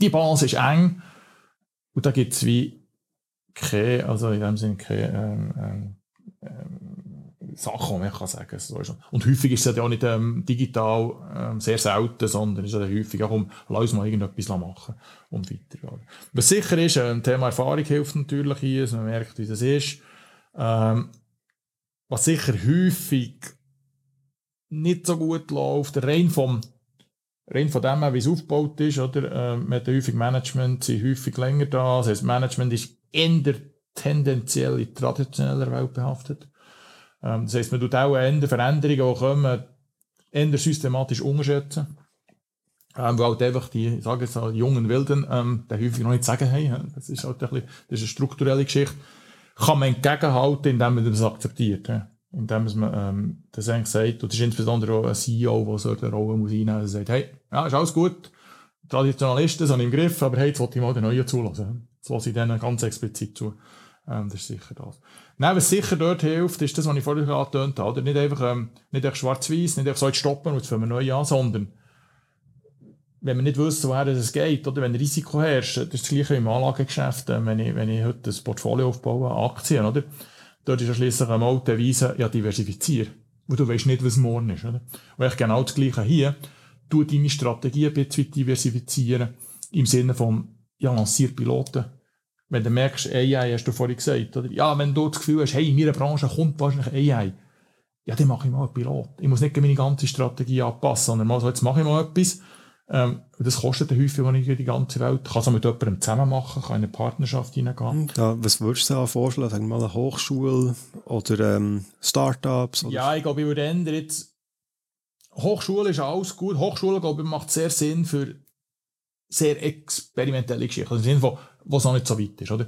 Die Balance ist eng und da gibt es wie keine, also in dem Sinne keine ähm, ähm, Sachen, die man sagen kann. Und häufig ist es ja auch nicht ähm, digital ähm, sehr selten, sondern ist ja häufig auch, lass uns mal irgendetwas machen und weiter. Was sicher ist, ein ähm, Thema Erfahrung hilft natürlich hier, dass man merkt, wie das ist. Ähm, was sicher häufig nicht so gut läuft, rein vom rein von dem wie es aufgebaut ist, oder, äh, hat häufig Management, sind häufig länger da, das heißt, Management ist eher tendenziell in traditioneller Welt behaftet. Ähm, das heisst, man tut auch eher Veränderungen, die kommen, eher systematisch unterschätzen. Ähm, weil halt einfach die, ich sage jetzt, jungen Wilden, ähm, die häufig noch nicht sagen, hey, das ist halt ein bisschen, das ist eine strukturelle Geschichte, kann man entgegenhalten, indem man das akzeptiert. Ja. Indem man ähm, das eigentlich sagt, und das ist insbesondere auch ein CEO, der so eine Rolle muss einnehmen muss, sagt, hey, ja, ist alles gut, Traditionalisten sind im Griff, aber hey, jetzt wollte ich mal den Neuen zulassen. Jetzt lasse ich denen ganz explizit zu. Ähm, das ist sicher das. Nein, was sicher dort hilft, ist das, was ich vorher angetönt habe. Nicht einfach, ähm, nicht einfach schwarz-weiß, nicht einfach so stoppen und jetzt fangen wir neu an, sondern wenn wir nicht wissen, woher es geht, oder wenn Risiko herrscht, das ist das gleiche im Anlagegeschäft, äh, wenn ich, wenn ich heute das Portfolio aufbaue, Aktien, oder? Dort ist ja schliesslich einmal die Devise, ja, diversifizier. Weil du weißt nicht, was morgen ist, oder? Und ich genau das Gleiche hier. Du deine Strategie ein bisschen diversifizieren. Im Sinne von, ja, lancier Piloten wenn du merkst, AI, hast du vorhin gesagt, oder? Ja, wenn du das Gefühl hast, hey, in meiner Branche kommt wahrscheinlich AI, ja, dann mache ich mal einen Pilot. Ich muss nicht meine ganze Strategie anpassen, sondern mal so, jetzt mache ich mal etwas. Ähm, das kostet eine häufig nicht die ganze Welt. Kann es auch mit jemandem zusammen machen, kann in eine Partnerschaft hineingehen. Ja, was würdest du da vorschlagen? Sagen wir mal eine Hochschule oder ähm, Startups? Oder? Ja, ich glaube, ich würde ändern jetzt, Hochschule ist alles gut. Hochschule, glaube ich, macht sehr Sinn für sehr experimentelle Geschichten. Also im Sinne von, was noch nicht so weit ist, oder?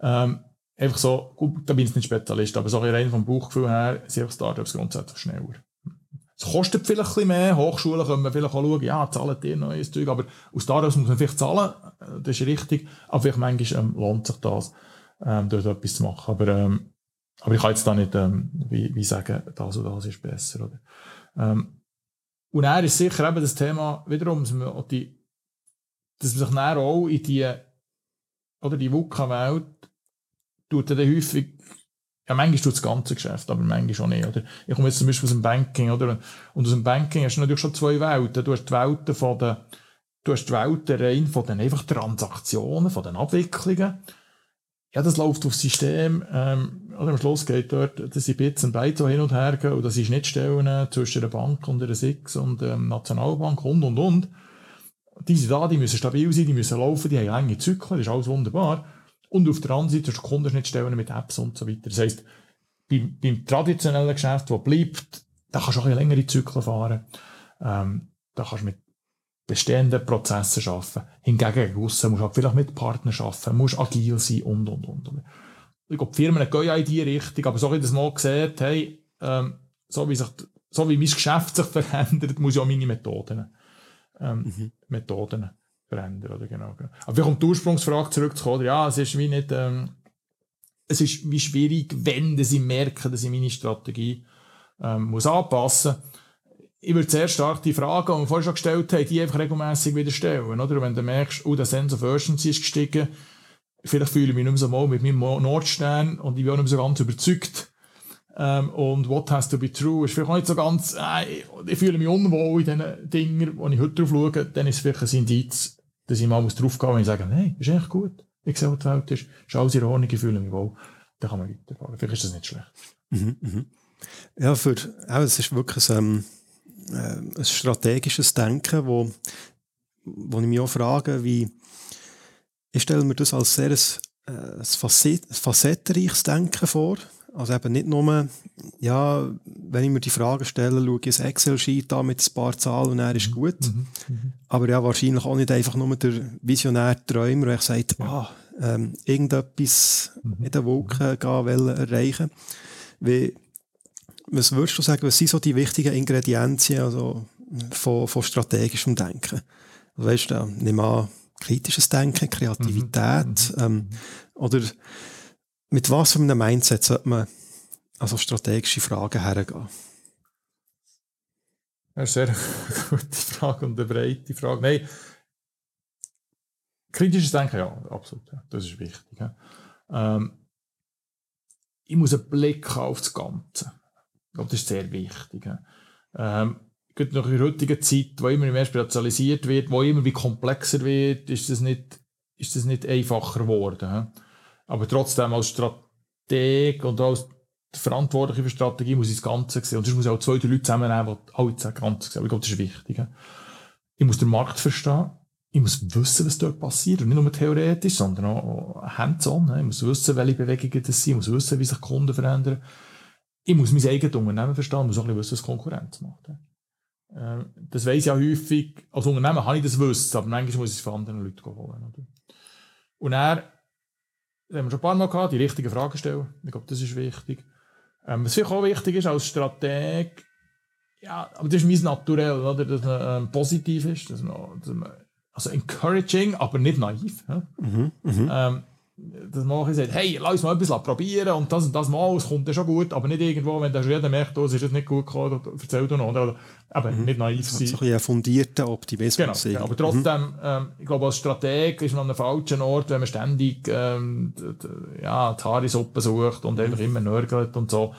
Ähm, einfach so, gut, da bin ich nicht Spezialist, aber so rein vom Bauchgefühl her sind Startups grundsätzlich schneller. Es kostet vielleicht ein bisschen mehr, Hochschulen können wir vielleicht auch schauen, ja, zahlen die neues Zeug, aber aus Startups muss man vielleicht zahlen, äh, das ist richtig, aber vielleicht manchmal ähm, lohnt sich das, ähm, dort etwas zu machen, aber, ähm, aber ich kann jetzt da nicht, ähm, wie, wie sagen, das oder das ist besser, oder? Ähm, und er ist sicher eben das Thema, wiederum, dass man die, dass man sich dann auch in die oder die VUCA-Welt tut dann häufig, ja, manchmal tut das ganze Geschäft, aber manchmal auch nicht, oder? Ich komme jetzt zum Beispiel aus dem Banking, oder? Und aus dem Banking hast du natürlich schon zwei Welten. Du hast die Welten von den, du hast die Welten rein von den einfach Transaktionen, von den Abwicklungen. ja, das läuft aufs System, ähm, oder am Schluss geht dort, dass ich Bits und Bytes hin und her gehen, und das ist nicht stellen zwischen der Bank und der SIX und ähm, Nationalbank und, und, und. Die sind da, die müssen stabil sein, die müssen laufen, die haben lange Zyklen, das ist alles wunderbar. Und auf der anderen Seite, die Kunden nicht stellen mit Apps und so weiter. Das heisst, beim, beim traditionellen Geschäft, das bleibt, da kannst du auch längere Zyklen fahren. Ähm, da kannst du mit bestehenden Prozessen arbeiten. Hingegen draussen musst du halt vielleicht mit Partnern arbeiten, musst agil sein und, und, und. Ich glaube, die Firmen gehen ja in die Richtung, aber so wie das mal gesehen hey, ähm, so wie sich, so wie mein Geschäft sich verändert, muss ich auch meine Methoden, ähm, mhm. Methoden verändern, oder genau. Aber vielleicht um die Ursprungsfrage zurückzukommen, ja, es ist wie nicht, ähm, es ist wie schwierig, wenn sie merken, dass ich meine Strategie ähm, muss anpassen muss ich würde sehr stark die Fragen, die wir vorher schon gestellt haben, die einfach regelmäßig wieder stellen. Oder? wenn du merkst, oh, der Sense of Urgency ist gestiegen, vielleicht fühle ich mich nicht mehr so mal mit meinem Nordstern und ich bin auch nicht mehr so ganz überzeugt. Ähm, und what has to be true ist vielleicht auch nicht so ganz, äh, ich fühle mich unwohl in diesen Dingen, wo ich heute drauf schaue, dann ist es vielleicht ein Indiz, dass ich mal drauf gehen muss und sage, nein, ist echt gut. Ich sehe, was die Welt ist. Ist alles in Ordnung, ich fühle mich wohl. Dann kann man weiterfahren. Vielleicht ist das nicht schlecht. Mhm, mhm. Ja, für, auch, es ist wirklich ein, ähm, äh, ein strategisches Denken, wo, wo ich mich auch frage, wie, ich stelle mir das als sehr ein, äh, ein facettenreiches Denken vor. Also eben nicht nur, ja, wenn ich mir die Frage stelle, schaue ich ein Excel-Sheet an mit ein paar Zahlen und er ist mhm. gut. Mhm. Mhm. Aber ja, wahrscheinlich auch nicht einfach nur der visionäre Träumer, der sagt, ja. ah, ähm, irgendetwas mhm. in den Wolken gehen erreichen. Wie, was würdest du sagen, was sind so die wichtigen Ingredienzien also von, von strategischem Denken? Also weißt du, nimm an, kritisches Denken, Kreativität, mhm. ähm, oder mit was für einem Mindset sollte man also strategische Fragen hergehen? Das ist eine sehr gute Frage und eine breite Frage. Nein, kritisches Denken, ja, absolut. Ja. Das ist wichtig. Ja. Ähm, ich muss einen Blick auf das Ganze. Ich glaube, das ist sehr wichtig. Ja. Ähm, gerade nach der heutigen Zeit, wo immer mehr spezialisiert wird, wo immer wie komplexer wird, ist das nicht, ist das nicht einfacher geworden. Ja. Aber trotzdem als Strateg und als Verantwortliche für Strategie muss ich das Ganze sehen. Und sonst muss ich auch zwei, drei Leute zusammennehmen, die alle das Ganze sehen. Ich glaube, das ist wichtig. Ich muss den Markt verstehen. Ich muss wissen, was dort passiert. Und nicht nur theoretisch, sondern auch hands-on. Ich muss wissen, welche Bewegungen das sind. Ich muss wissen, wie sich Kunden verändern. Ich muss mein eigenes Unternehmen verstehen. Ich muss auch ein bisschen wissen, was Konkurrenz macht. Ähm, das weiss ich ja häufig. Als Unternehmen kann ich das wissen, aber manchmal muss ich es von anderen Leuten holen. Und er das haben wir schon ein paar Mal gehabt, die richtigen Fragen stellen. Ich glaube, das ist wichtig. Ähm, was vielleicht auch wichtig ist als Strateg, ja, aber das ist mein Naturell, oder? dass man ähm, positiv ist, dass man, dass man, also encouraging, aber nicht naiv. Ja? Mhm, mh. ähm, dass man sagt, hey, lass uns mal etwas probieren und das und das mal, es kommt ja schon gut, aber nicht irgendwo, wenn der jeder merkt, oh, es ist jetzt nicht gut gekommen, erzähl doch noch, oder? Aber mhm. nicht naiv sein. So ein fundierter Optimismus. Genau, genau, aber trotzdem, mhm. ähm, ich glaube, als Strateg ist man an einem falschen Ort, wenn man ständig ähm, ja, die Haarisuppe sucht und mhm. einfach immer nörgelt und so.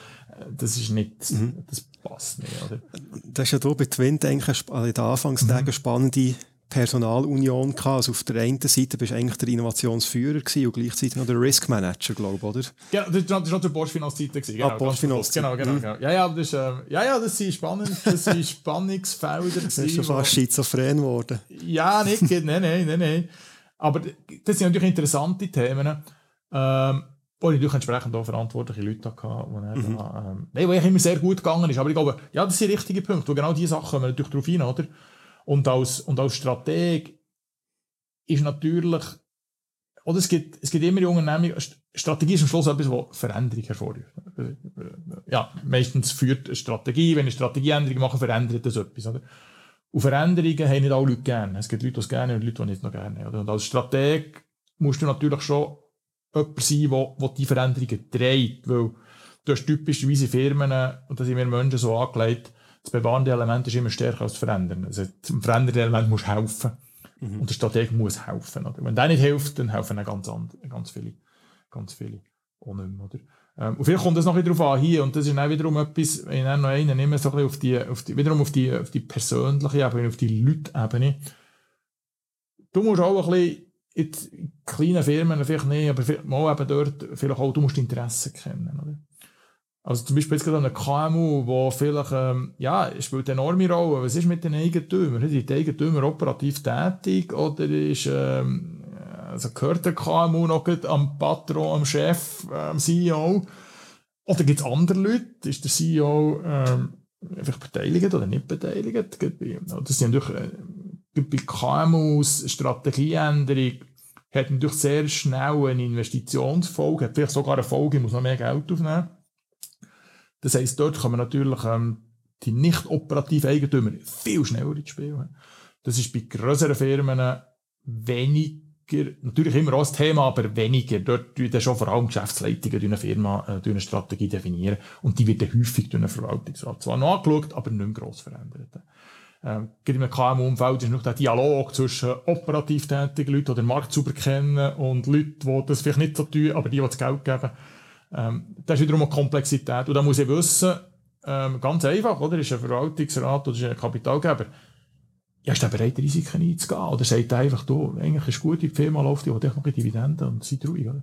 Das ist nicht, mhm. das passt nicht, oder? Das ist ja hier bei Twint eigentlich in den Anfangstagen mhm. spannende Personalunion gehabt. Also auf der einen Seite bist du eigentlich der Innovationsführer gewesen und gleichzeitig noch der Risk Manager, glaube ich, oder? Ja, das war noch der Bosch-Finanzseite. Genau, ah, Bosch-Finanz. Genau, genau, mhm. genau. Ja, ja, das ist, äh, ja, ja, das sind spannend, das sind Spannungsfelder. das ist schon fast schizophren geworden. Ja, nicht, nein, nein, nein, nein. Aber das sind natürlich interessante Themen. Ähm, wo ich natürlich entsprechend auch verantwortliche Leute hatte, wo, mhm. da, ähm, nein, wo ich immer sehr gut gegangen ist. Aber ich glaube, ja, das sind richtige Punkte, wo genau diese Sachen kommen natürlich darauf hin, oder? Und als, und als Strateg ist natürlich, oder es gibt, es gibt immer junge Unternehmen, Strategie ist am Schluss etwas, was Veränderung hervorruft. Ja, meistens führt eine Strategie, wenn eine Strategieänderung machen, verändert das etwas, oder? Und Veränderungen haben nicht alle Leute gerne. Es gibt Leute, die es gerne und Leute, die nicht noch gerne haben. Und als Strateg musst du natürlich schon jemand sein, der, der die Veränderungen trägt, weil du hast typischerweise Firmen, und da sind wir Menschen so angelegt, das bewahrende Element ist immer stärker als das Verändern. Also, zum verändernden Element muss helfen. Mhm. Und der Strateg muss helfen. Oder? Wenn der nicht hilft, dann helfen auch ganz, andere, ganz viele, ganz viele auch nicht mehr, oder? Ähm, und vielleicht kommt das noch darauf an, hier, und das ist dann wiederum etwas, ich dann noch einen nehme, so ein auf die, auf die, wiederum auf die, auf die persönliche Ebene, auf die Leute-Ebene. Du musst auch ein bisschen jetzt kleine Firmen vielleicht nicht, aber mal eben dort vielleicht auch, du musst Interessen kennen, oder? Also zum Beispiel jetzt gerade eine KMU, wo vielleicht, ähm, ja, spielt eine enorme Rolle. Was ist mit den Eigentümern? Sind die Eigentümer operativ tätig oder ist, ähm, also gehört der KMU noch am Patron, am Chef, am CEO? Oder gibt es andere Leute? Ist der CEO ähm, einfach beteiligt oder nicht beteiligt? Das sind natürlich, äh, bei KMUs Strategieänderung hat natürlich sehr schnell eine Investitionsfolge, hat vielleicht sogar eine Folge, ich muss noch mehr Geld aufnehmen. Das heisst, dort kann man natürlich ähm, die nicht operativen Eigentümer viel schneller ins Spiel. Das ist bei größeren Firmen weniger, natürlich immer auch das Thema, aber weniger. Dort tun schon vor allem Geschäftsleitungen eine Firma äh, eine Strategie definieren und die wird dann häufig durch einen Verwaltungsrat zwar noch angeschaut, aber nicht gross verändert. Ähm, in einem KMU-Umfeld ist noch der Dialog zwischen operativ tätigen Leuten, die den Markt sauber kennen und Leuten, die das vielleicht nicht so tun, aber die, die das Geld geben. Ähm, das ist wiederum eine Komplexität. Und da muss ich wissen, ähm, ganz einfach, oder? Ist ein Verwaltungsrat oder ist ein Kapitalgeber, ja, ist der bereit, Risiken einzugehen? Oder sagt er einfach, du, eigentlich ist gut, die Firma läuft, die hat noch Dividenden und seid ruhig, oder?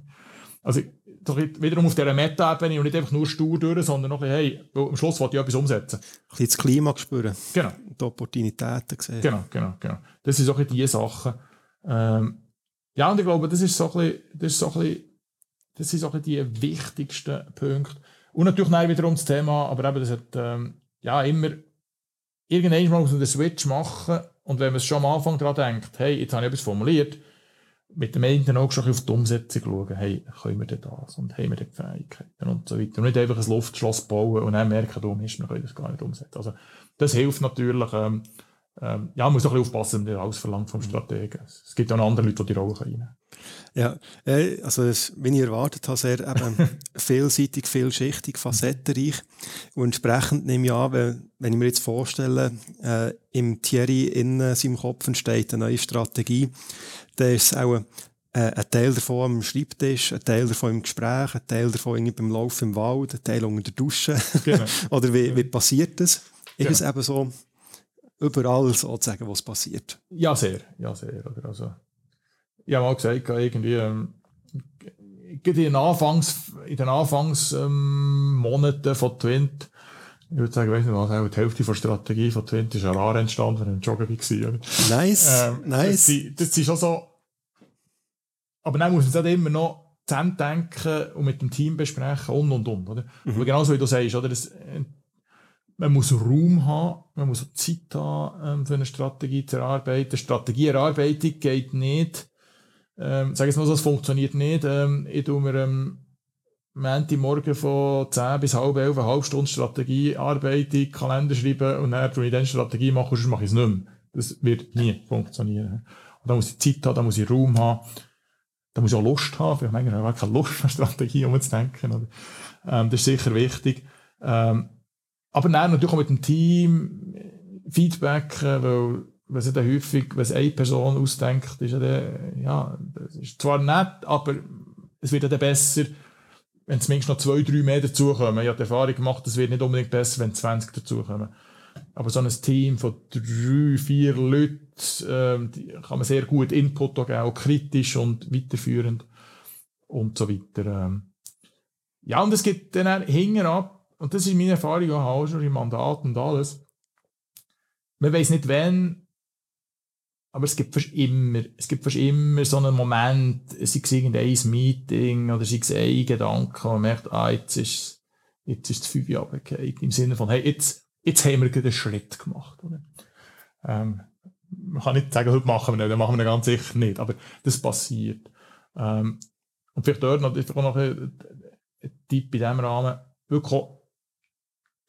Also, doch wiederum auf dieser Meta-Ebene und nicht einfach nur stur durch, sondern noch ein bisschen, hey, am Schluss wollte ich etwas umsetzen. Ein bisschen das Klima spüren. Genau. Die Opportunitäten sehen. Genau, genau, genau. Das sind so ein die Sachen. Ähm, ja, und ich glaube, das ist so ein bisschen, das ist so ein bisschen das sind so die wichtigsten Punkte. Und natürlich dann wiederum das Thema, aber eben, das hat, ähm, ja, immer, irgendwann muss man den Switch machen und wenn man schon am Anfang daran denkt, hey, jetzt habe ich etwas formuliert, mit dem einen auch schon auf die Umsetzung schauen, hey, können wir denn das und haben wir denn die Fähigkeiten und so weiter. Und nicht einfach ein Luftschloss bauen und dann merken, du, Mist, wir können das gar nicht umsetzen. Also, das hilft natürlich, ähm, ähm, ja, man muss auch ein bisschen aufpassen, wenn man alles verlangt vom Strategen. Es gibt auch andere Leute, die die Rolle können. Ja, also es, wie ich erwartet habe, sehr eben vielseitig, vielschichtig, facettenreich. Und entsprechend nehme ich an, wenn, wenn ich mir jetzt vorstelle, äh, im Thierry in seinem Kopf entsteht eine neue Strategie, dann ist es auch äh, ein Teil davon am Schreibtisch, ein Teil davon im Gespräch, ein Teil davon irgendwie beim Laufen im Wald, ein Teil unter der Dusche. Genau. Oder wie, wie passiert das? Ist genau. es eben so überall sozusagen, was passiert? Ja, sehr. Ja, sehr. Also, ich habe mal gesagt, irgendwie, ähm, in den Anfangs, in den Anfangsmonaten ähm, von Twint, ich würde sagen, weiss nicht was, die Hälfte der Strategie von Twint ist ein RAR entstanden, wenn ich im Joggen war. Nice, ähm, nice. Das, das ist schon so, aber dann muss man es halt immer noch zusammen denken und mit dem Team besprechen und und und, oder? Mhm. Aber genauso wie du sagst, oder? Das, äh, man muss Raum haben, man muss Zeit haben, ähm, für eine Strategie zu erarbeiten. Strategieerarbeitung geht nicht, ähm, sag jetzt mal so, es funktioniert nicht. Ähm, ich tue mir ähm, Montagmorgen von 10 bis halb 11 eine halbe Stunde Strategiearbeitung, Kalender schreiben und dann tue ich dann Strategie machen, sonst mache ich es nicht mehr. Das wird nie funktionieren. Und da muss ich Zeit haben, da muss ich Raum haben, da muss ich auch Lust haben. Vielleicht manchmal habe ich keine Lust, eine Strategie umzudenken. Oder? Ähm, das ist sicher wichtig. Ähm, aber dann natürlich auch mit dem Team Feedback, weil was ja häufig, was eine Person ausdenkt, ist ja dann, ja, das ist zwar nett, aber es wird ja dann besser, wenn zumindest noch zwei, drei mehr dazukommen. Ich habe die Erfahrung gemacht, es wird nicht unbedingt besser, wenn 20 dazukommen. Aber so ein Team von drei, vier Leuten, ähm, kann man sehr gut Input geben, auch kritisch und weiterführend und so weiter. Ähm. Ja, und es gibt dann hinten ab, und das ist meine Erfahrung auch schon im Mandat und alles, man weiß nicht, wann aber es gibt fast immer, es gibt fast immer so einen Moment, sei es irgendein Meeting oder sei es ein Gedanke, man merkt, ah, jetzt ist, jetzt ist das fünf Jahre runtergefallen. Im Sinne von, hey, jetzt, jetzt haben wir einen Schritt gemacht. Oder? Ähm, man kann nicht sagen, heute machen wir nicht, dann machen wir ganz sicher nicht, aber das passiert. Ähm, und vielleicht dort noch, auch noch ein, Tipp in diesem Rahmen, wirklich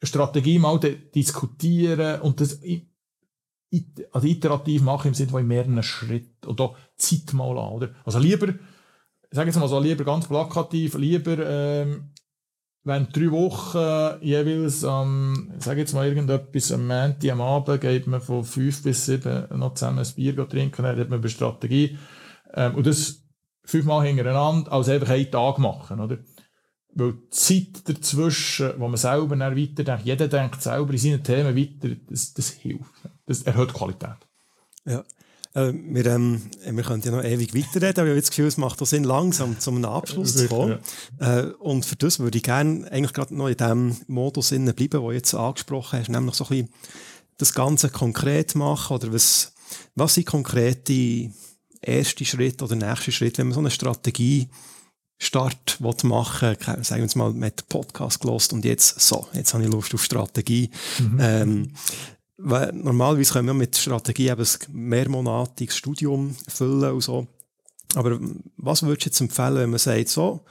Strategie mal diskutieren und das also iterativ machen im Sinne von mehreren Schritten auch Zeit mal an, oder? Also lieber, ich sage jetzt mal so, lieber ganz plakativ, lieber, ähm, wenn drei Wochen jeweils am, ähm, sage jetzt mal irgendetwas am Montag am Abend geht man von fünf bis sieben noch zusammen ein Bier trinken, dann hat man über Strategie, ähm, und das fünfmal hintereinander, als einfach einen Tag machen, oder? Weil die Zeit dazwischen, wo man selber dann weiterdenkt, jeder denkt selber in seinen Themen weiter, das, das hilft. Das erhöht die Qualität. Ja. Äh, wir, ähm, wir können ja noch ewig weiterreden, aber ich habe das Gefühl, es macht auch Sinn, langsam zum Abschluss zu kommen. Ja. Äh, und für das würde ich gerne eigentlich gerade noch in dem Modus bleiben, den du jetzt angesprochen hast, nämlich so ein bisschen das Ganze konkret machen oder was, was sind konkrete erste Schritte oder nächste Schritte, wenn man so eine Strategie Start machen will, sagen wir mal mit Podcast gelost und jetzt so, jetzt habe ich Lust auf Strategie. Mhm. Ähm, weil normalerweise können wir mit Strategie eben ein mehrmonatiges Studium füllen und so. Aber was würdest du jetzt empfehlen, wenn man sagt, so,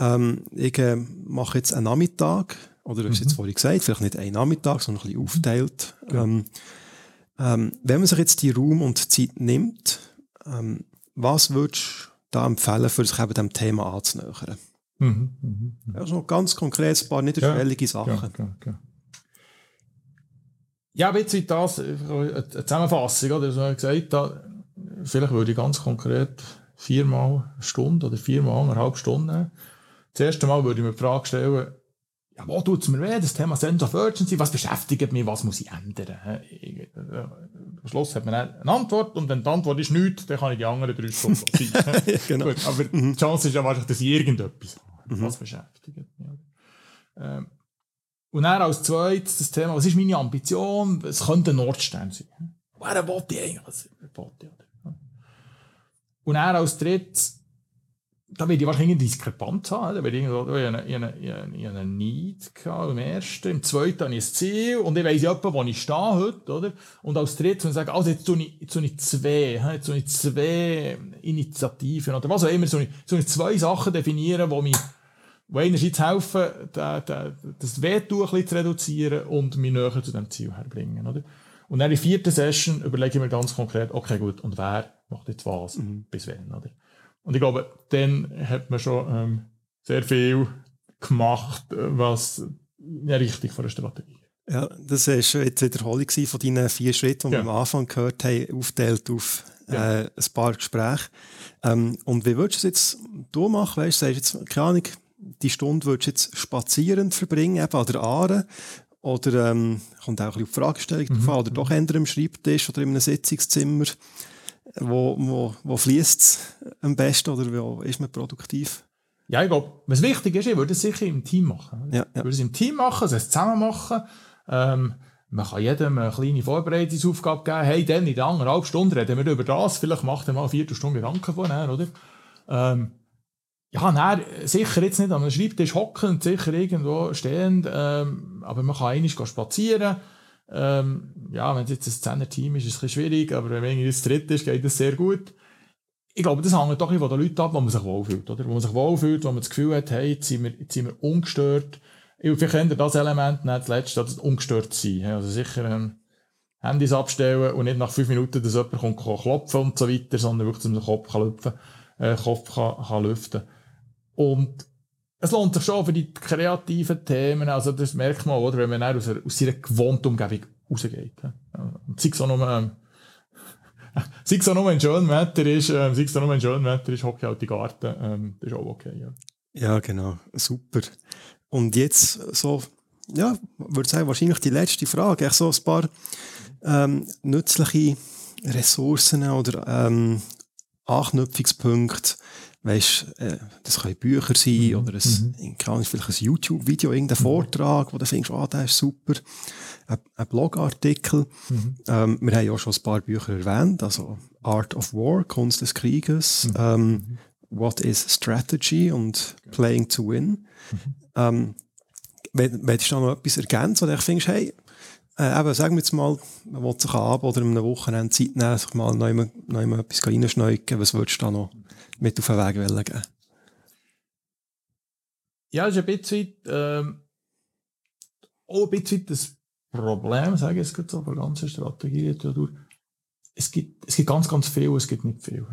ähm, ich äh, mache jetzt einen Nachmittag, oder du hast mhm. jetzt vorhin gesagt, vielleicht nicht einen Nachmittag, sondern ein bisschen aufteilt. Ja. Ähm, ähm, wenn man sich jetzt die Raum und Zeit nimmt, ähm, was würdest du da empfehlen, für sich eben dem Thema anzunähern? Mhm. Mhm. Also ganz konkret ein paar niederschwellige ja. Sachen. Ja, klar. Ja, aber jetzt das äh, eine Zusammenfassung, oder? So gesagt, da, vielleicht würde ich ganz konkret viermal eine Stunde oder viermal eine halbe Stunde nehmen. Das erste Mal würde ich mir die Frage stellen, ja, wo tut es mir weh, das Thema Sense of Urgency, was beschäftigt mich, was muss ich ändern? Am Schluss hat man eine Antwort und wenn die Antwort ist nichts, dann kann ich die anderen drei sein. genau. Gut, aber mhm. die Chance ist ja wahrscheinlich, dass ich irgendetwas mhm. was beschäftigt mich. Ähm, und dann als zweites das Thema, was ist meine Ambition? Es könnte ein Nordstern sein. Wer wollte ich eigentlich? Was wollte ich? Und dann als drittes, da werde ich wahrscheinlich eine Diskrepanz haben. Da werde ich irgendwo, ich eine, eine, eine, eine Need gehabt, im ersten. Im zweiten habe ich ein Ziel. Und ich weiss etwa, wo ich stehe heute, oder? Und als drittes, wenn ich sage, also jetzt tue ich, jetzt tue ich zwei, jetzt tue ich zwei Initiativen, oder was auch immer, so ich, so ich zwei Sachen definieren, die mich, die einerseits helfen, da, da, das Wehtun zu reduzieren und mich näher zu diesem Ziel herbringen, oder? Und dann in der vierten Session überlege ich mir ganz konkret, okay, gut, und wer macht jetzt was, mhm. bis wann, oder? Und ich glaube, dann hat man schon ähm, sehr viel gemacht, was ja richtig von der Strategie. Ja, das war schon jetzt Wiederholung von deinen vier Schritten, die ja. wir am Anfang gehört haben, aufgeteilt auf äh, ja. ein paar Gespräche. Ähm, und wie würdest du es jetzt du machen? Weißt du, sagst jetzt, keine Ahnung, die Stunde würdest du jetzt spazierend verbringen, eben an der Aare, oder ähm, kommt auch ein bisschen auf Fragestellung mhm. davon, oder doch eher am Schreibtisch oder in einem Sitzungszimmer wo, wo, wo fließt es am besten oder wo ist man produktiv? Ja, ich glaube, was wichtig ist, ich würde es sicher im Team machen. Ja, ja. Ich würde es im Team machen, also es zusammen machen. Ähm, man kann jedem eine kleine Vorbereitungsaufgabe geben. Hey, dann in der anderthalb Stunden reden wir über das. Vielleicht macht er mal eine Viertelstunde Gedanken vorher, oder? Ähm, ja, nein, sicher jetzt nicht an einem Schreibtisch hocken, sicher irgendwo stehend, ähm, aber man kann eigentlich spazieren. Ähm, ja, wenn es jetzt ein Zehner-Team ist, ist es ein bisschen schwierig, aber wenn man das dritte ist, geht das sehr gut. Ich glaube, das hängt doch von den Leuten ab, wo man sich wohlfühlt, oder? Wo man sich wohlfühlt, wo man das Gefühl hat, hey, jetzt sind wir, jetzt sind wir ungestört. Ich, kennt ihr das Element nicht zuletzt, das ungestört sein. Also sicher, ähm, Handys abstellen und nicht nach fünf Minuten, dass jemand kommt, kann klopfen und so weiter, sondern wirklich, dass man den Kopf kann lüpfen, äh, Kopf kann, kann lüften. Und es lohnt sich schon für die kreativen Themen, also das merkt man, oder, wenn man aus, einer, aus seiner gewohnten Umgebung rausgeht. Sei es auch nur, ähm, sei es Wetter ist, ähm, sei es auch nur ein schönes Wetter ist, hocke halt die Garten, ähm, das ist auch okay, ja. Ja, genau, super. Und jetzt so, ja, würde sagen, wahrscheinlich die letzte Frage, echt so ein paar ähm, nützliche Ressourcen oder ähm, Anknüpfungspunkte, weißt, äh, das können Bücher sein mhm. oder ein, mhm. kann vielleicht ein YouTube-Video, irgendein mhm. Vortrag, wo du findest, ah, der ist super, ein, ein Blogartikel. Mhm. Ähm, wir haben ja auch schon ein paar Bücher erwähnt, also Art of War, Kunst des Krieges, mhm. ähm, mhm. What is Strategy und Playing to Win. Ähm, wenn, wenn du da noch etwas ergänzen, oder ich findest, hey, äh, eben, sagen wir jetzt mal, man will sich ab oder in einem Wochenende Zeit nehmen, sich mal noch immer, noch immer etwas reinschneiden, was würdest du da noch mit auf den Weg geben? Ja, das ist ein bisschen, ähm, auch ein bisschen das Problem, sage ich jetzt gerade so, der ganzen Strategie. Es gibt, es gibt ganz, ganz viel, es gibt nicht viel.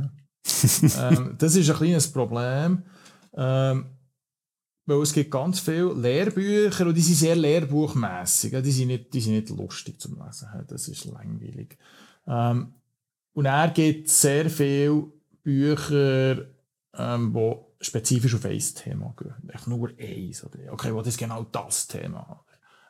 ähm, das ist ein kleines Problem. Ähm, weil es gibt ganz viele Lehrbücher und die sind sehr lehrbuchmässig. Die sind nicht, die sind nicht lustig zum Lesen. Das ist langweilig. Ähm, und er gibt sehr viele Bücher, ähm, die spezifisch auf ein Thema gehen. Echt nur eins. Oder, okay, was ist genau das Thema?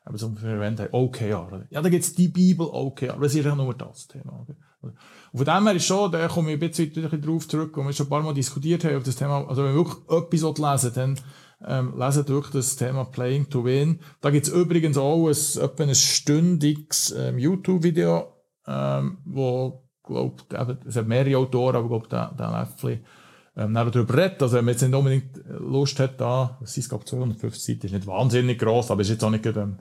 eben so verwendet haben, OKR. Ja, da gibt es die Bibel OKR, das ist ja nur das Thema. Oder? Und von dem her ist schon, da komme ich ein bisschen drauf zurück, wo wir schon ein paar Mal diskutiert haben auf das Thema, also wenn wir wirklich etwas lesen dann ähm, lesen durch das Thema Playing to Win. Da gibt es übrigens auch ein, etwa ein stündiges ähm, YouTube-Video, ähm, wo, glaub, es hat mehrere Autoren, aber glaube der, der Leffli ähm, darüber redet. Also wenn man jetzt nicht unbedingt Lust hat, da, es ist glaube 250 Seiten, ist nicht wahnsinnig gross, aber ist jetzt auch nicht ähm,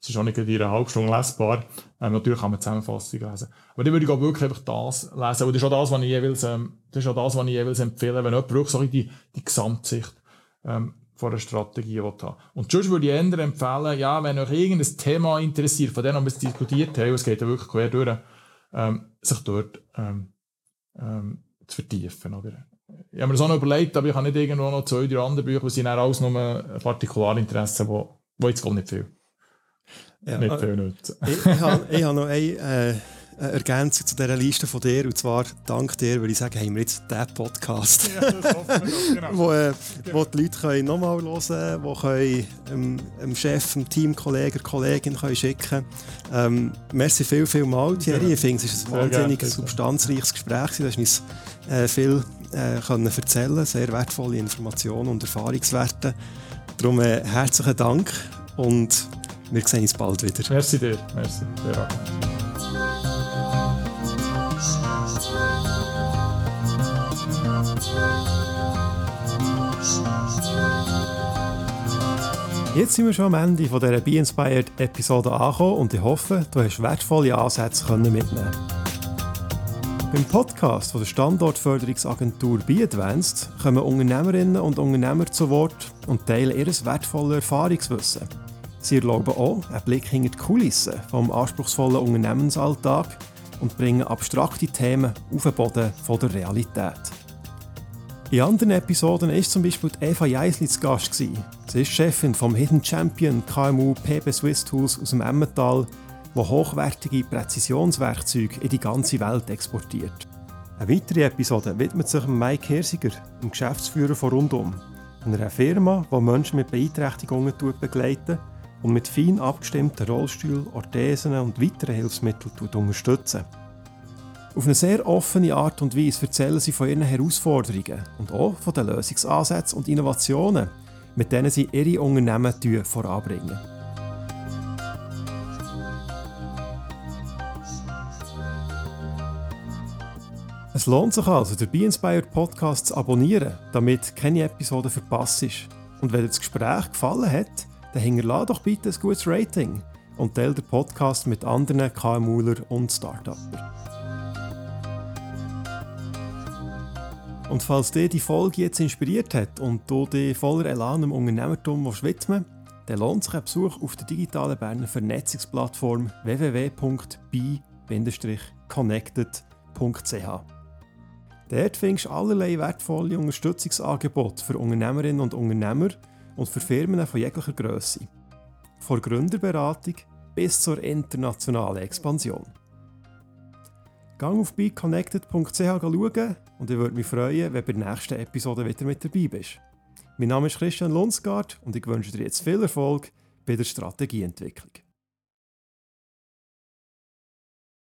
es ist auch nicht in einer halben Stunde lesbar. Ähm, natürlich kann man Zusammenfassung lesen. Aber dann würde ich auch wirklich einfach das lesen. Und das ist auch das, was ich jeweils, ähm, das ist auch das, was ich jeweils empfehle, wenn jemand wirklich so die, die Gesamtsicht ähm, von einer Strategie haben Und sonst würde ich eher empfehlen, ja, wenn euch irgendein Thema interessiert, von dem wir es diskutiert haben, es geht ja wirklich quer durch, ähm, sich dort ähm, ähm, zu vertiefen. Oder? Ich habe mir das auch noch überlegt, aber ich habe nicht irgendwo noch zwei, drei andere Bücher, die sind auch alles nur Partikularinteressen, wo, wo jetzt gar nicht viel ja, nicht viel nützen. ich, ich habe ich hab noch eine äh, Ergänzung zu dieser Liste von dir. Und zwar, dank dir, würde ich sagen, haben wir jetzt diesen Podcast. Ja, genau. wo, äh, wo die Leute nochmal hören können, können ähm, dem Chef, dem Teamkollegen, Kollegin können schicken ähm, Merci viel, viel mal, Thierry. Ich finde, es ist ein wahnsinnig gerne, substanzreiches Gespräch. Du hast uns äh, viel äh, können erzählen sehr wertvolle Informationen und Erfahrungswerte. Darum äh, herzlichen Dank und wir sehen uns bald wieder. Merci dir. Merci. Ja. Jetzt sind wir schon am Ende von dieser Be Inspired Episode angekommen und ich hoffe, du hast wertvolle Ansätze mitnehmen Beim Podcast von der Standortförderungsagentur Be Advanced kommen Unternehmerinnen und Unternehmer zu Wort und teilen ihr wertvolles Erfahrungswissen. Sie erlauben auch einen Blick hinter die Kulissen vom anspruchsvollen Unternehmensalltag und bringen abstrakte Themen auf den Boden von der Realität. In anderen Episoden war zum Beispiel Eva Jeisli zu Gast. Sie ist Chefin vom Hidden Champion KMU PB Swiss Tools aus dem Emmental, wo hochwertige Präzisionswerkzeuge in die ganze Welt exportiert. Eine weitere Episode widmet sich Mike Hirsiger, dem Geschäftsführer von Rundum, einer Firma, die Menschen mit Beeinträchtigungen begleitet und mit fein abgestimmten Rollstühlen, Orthesen und weiteren Hilfsmitteln unterstützen. Auf eine sehr offene Art und Weise erzählen sie von ihren Herausforderungen und auch von den Lösungsansätzen und Innovationen, mit denen sie ihre Unternehmen voranbringen. Es lohnt sich also, den Be Inspired Podcast zu abonnieren, damit keine Episode verpasst ist. Und wenn dir das Gespräch gefallen hat, dann hinterlasse doch bitte ein gutes Rating und teile den Podcast mit anderen KMUler und Startupper. Und falls dich die Folge jetzt inspiriert hat und du dich voller Elan im Unternehmertum widmen dann lohnt sich ein Besuch auf der digitalen Berner Vernetzungsplattform www.bi-connected.ch. Dort findest du allerlei wertvolle Unterstützungsangebote für Unternehmerinnen und Unternehmer und für Firmen von jeglicher Größe. Von Gründerberatung bis zur internationalen Expansion. Gang auf beconnected.ch schauen und ich würde mich freuen, wenn du bei der nächsten Episode wieder mit dabei bist. Mein Name ist Christian Lunsgaard und ich wünsche dir jetzt viel Erfolg bei der Strategieentwicklung.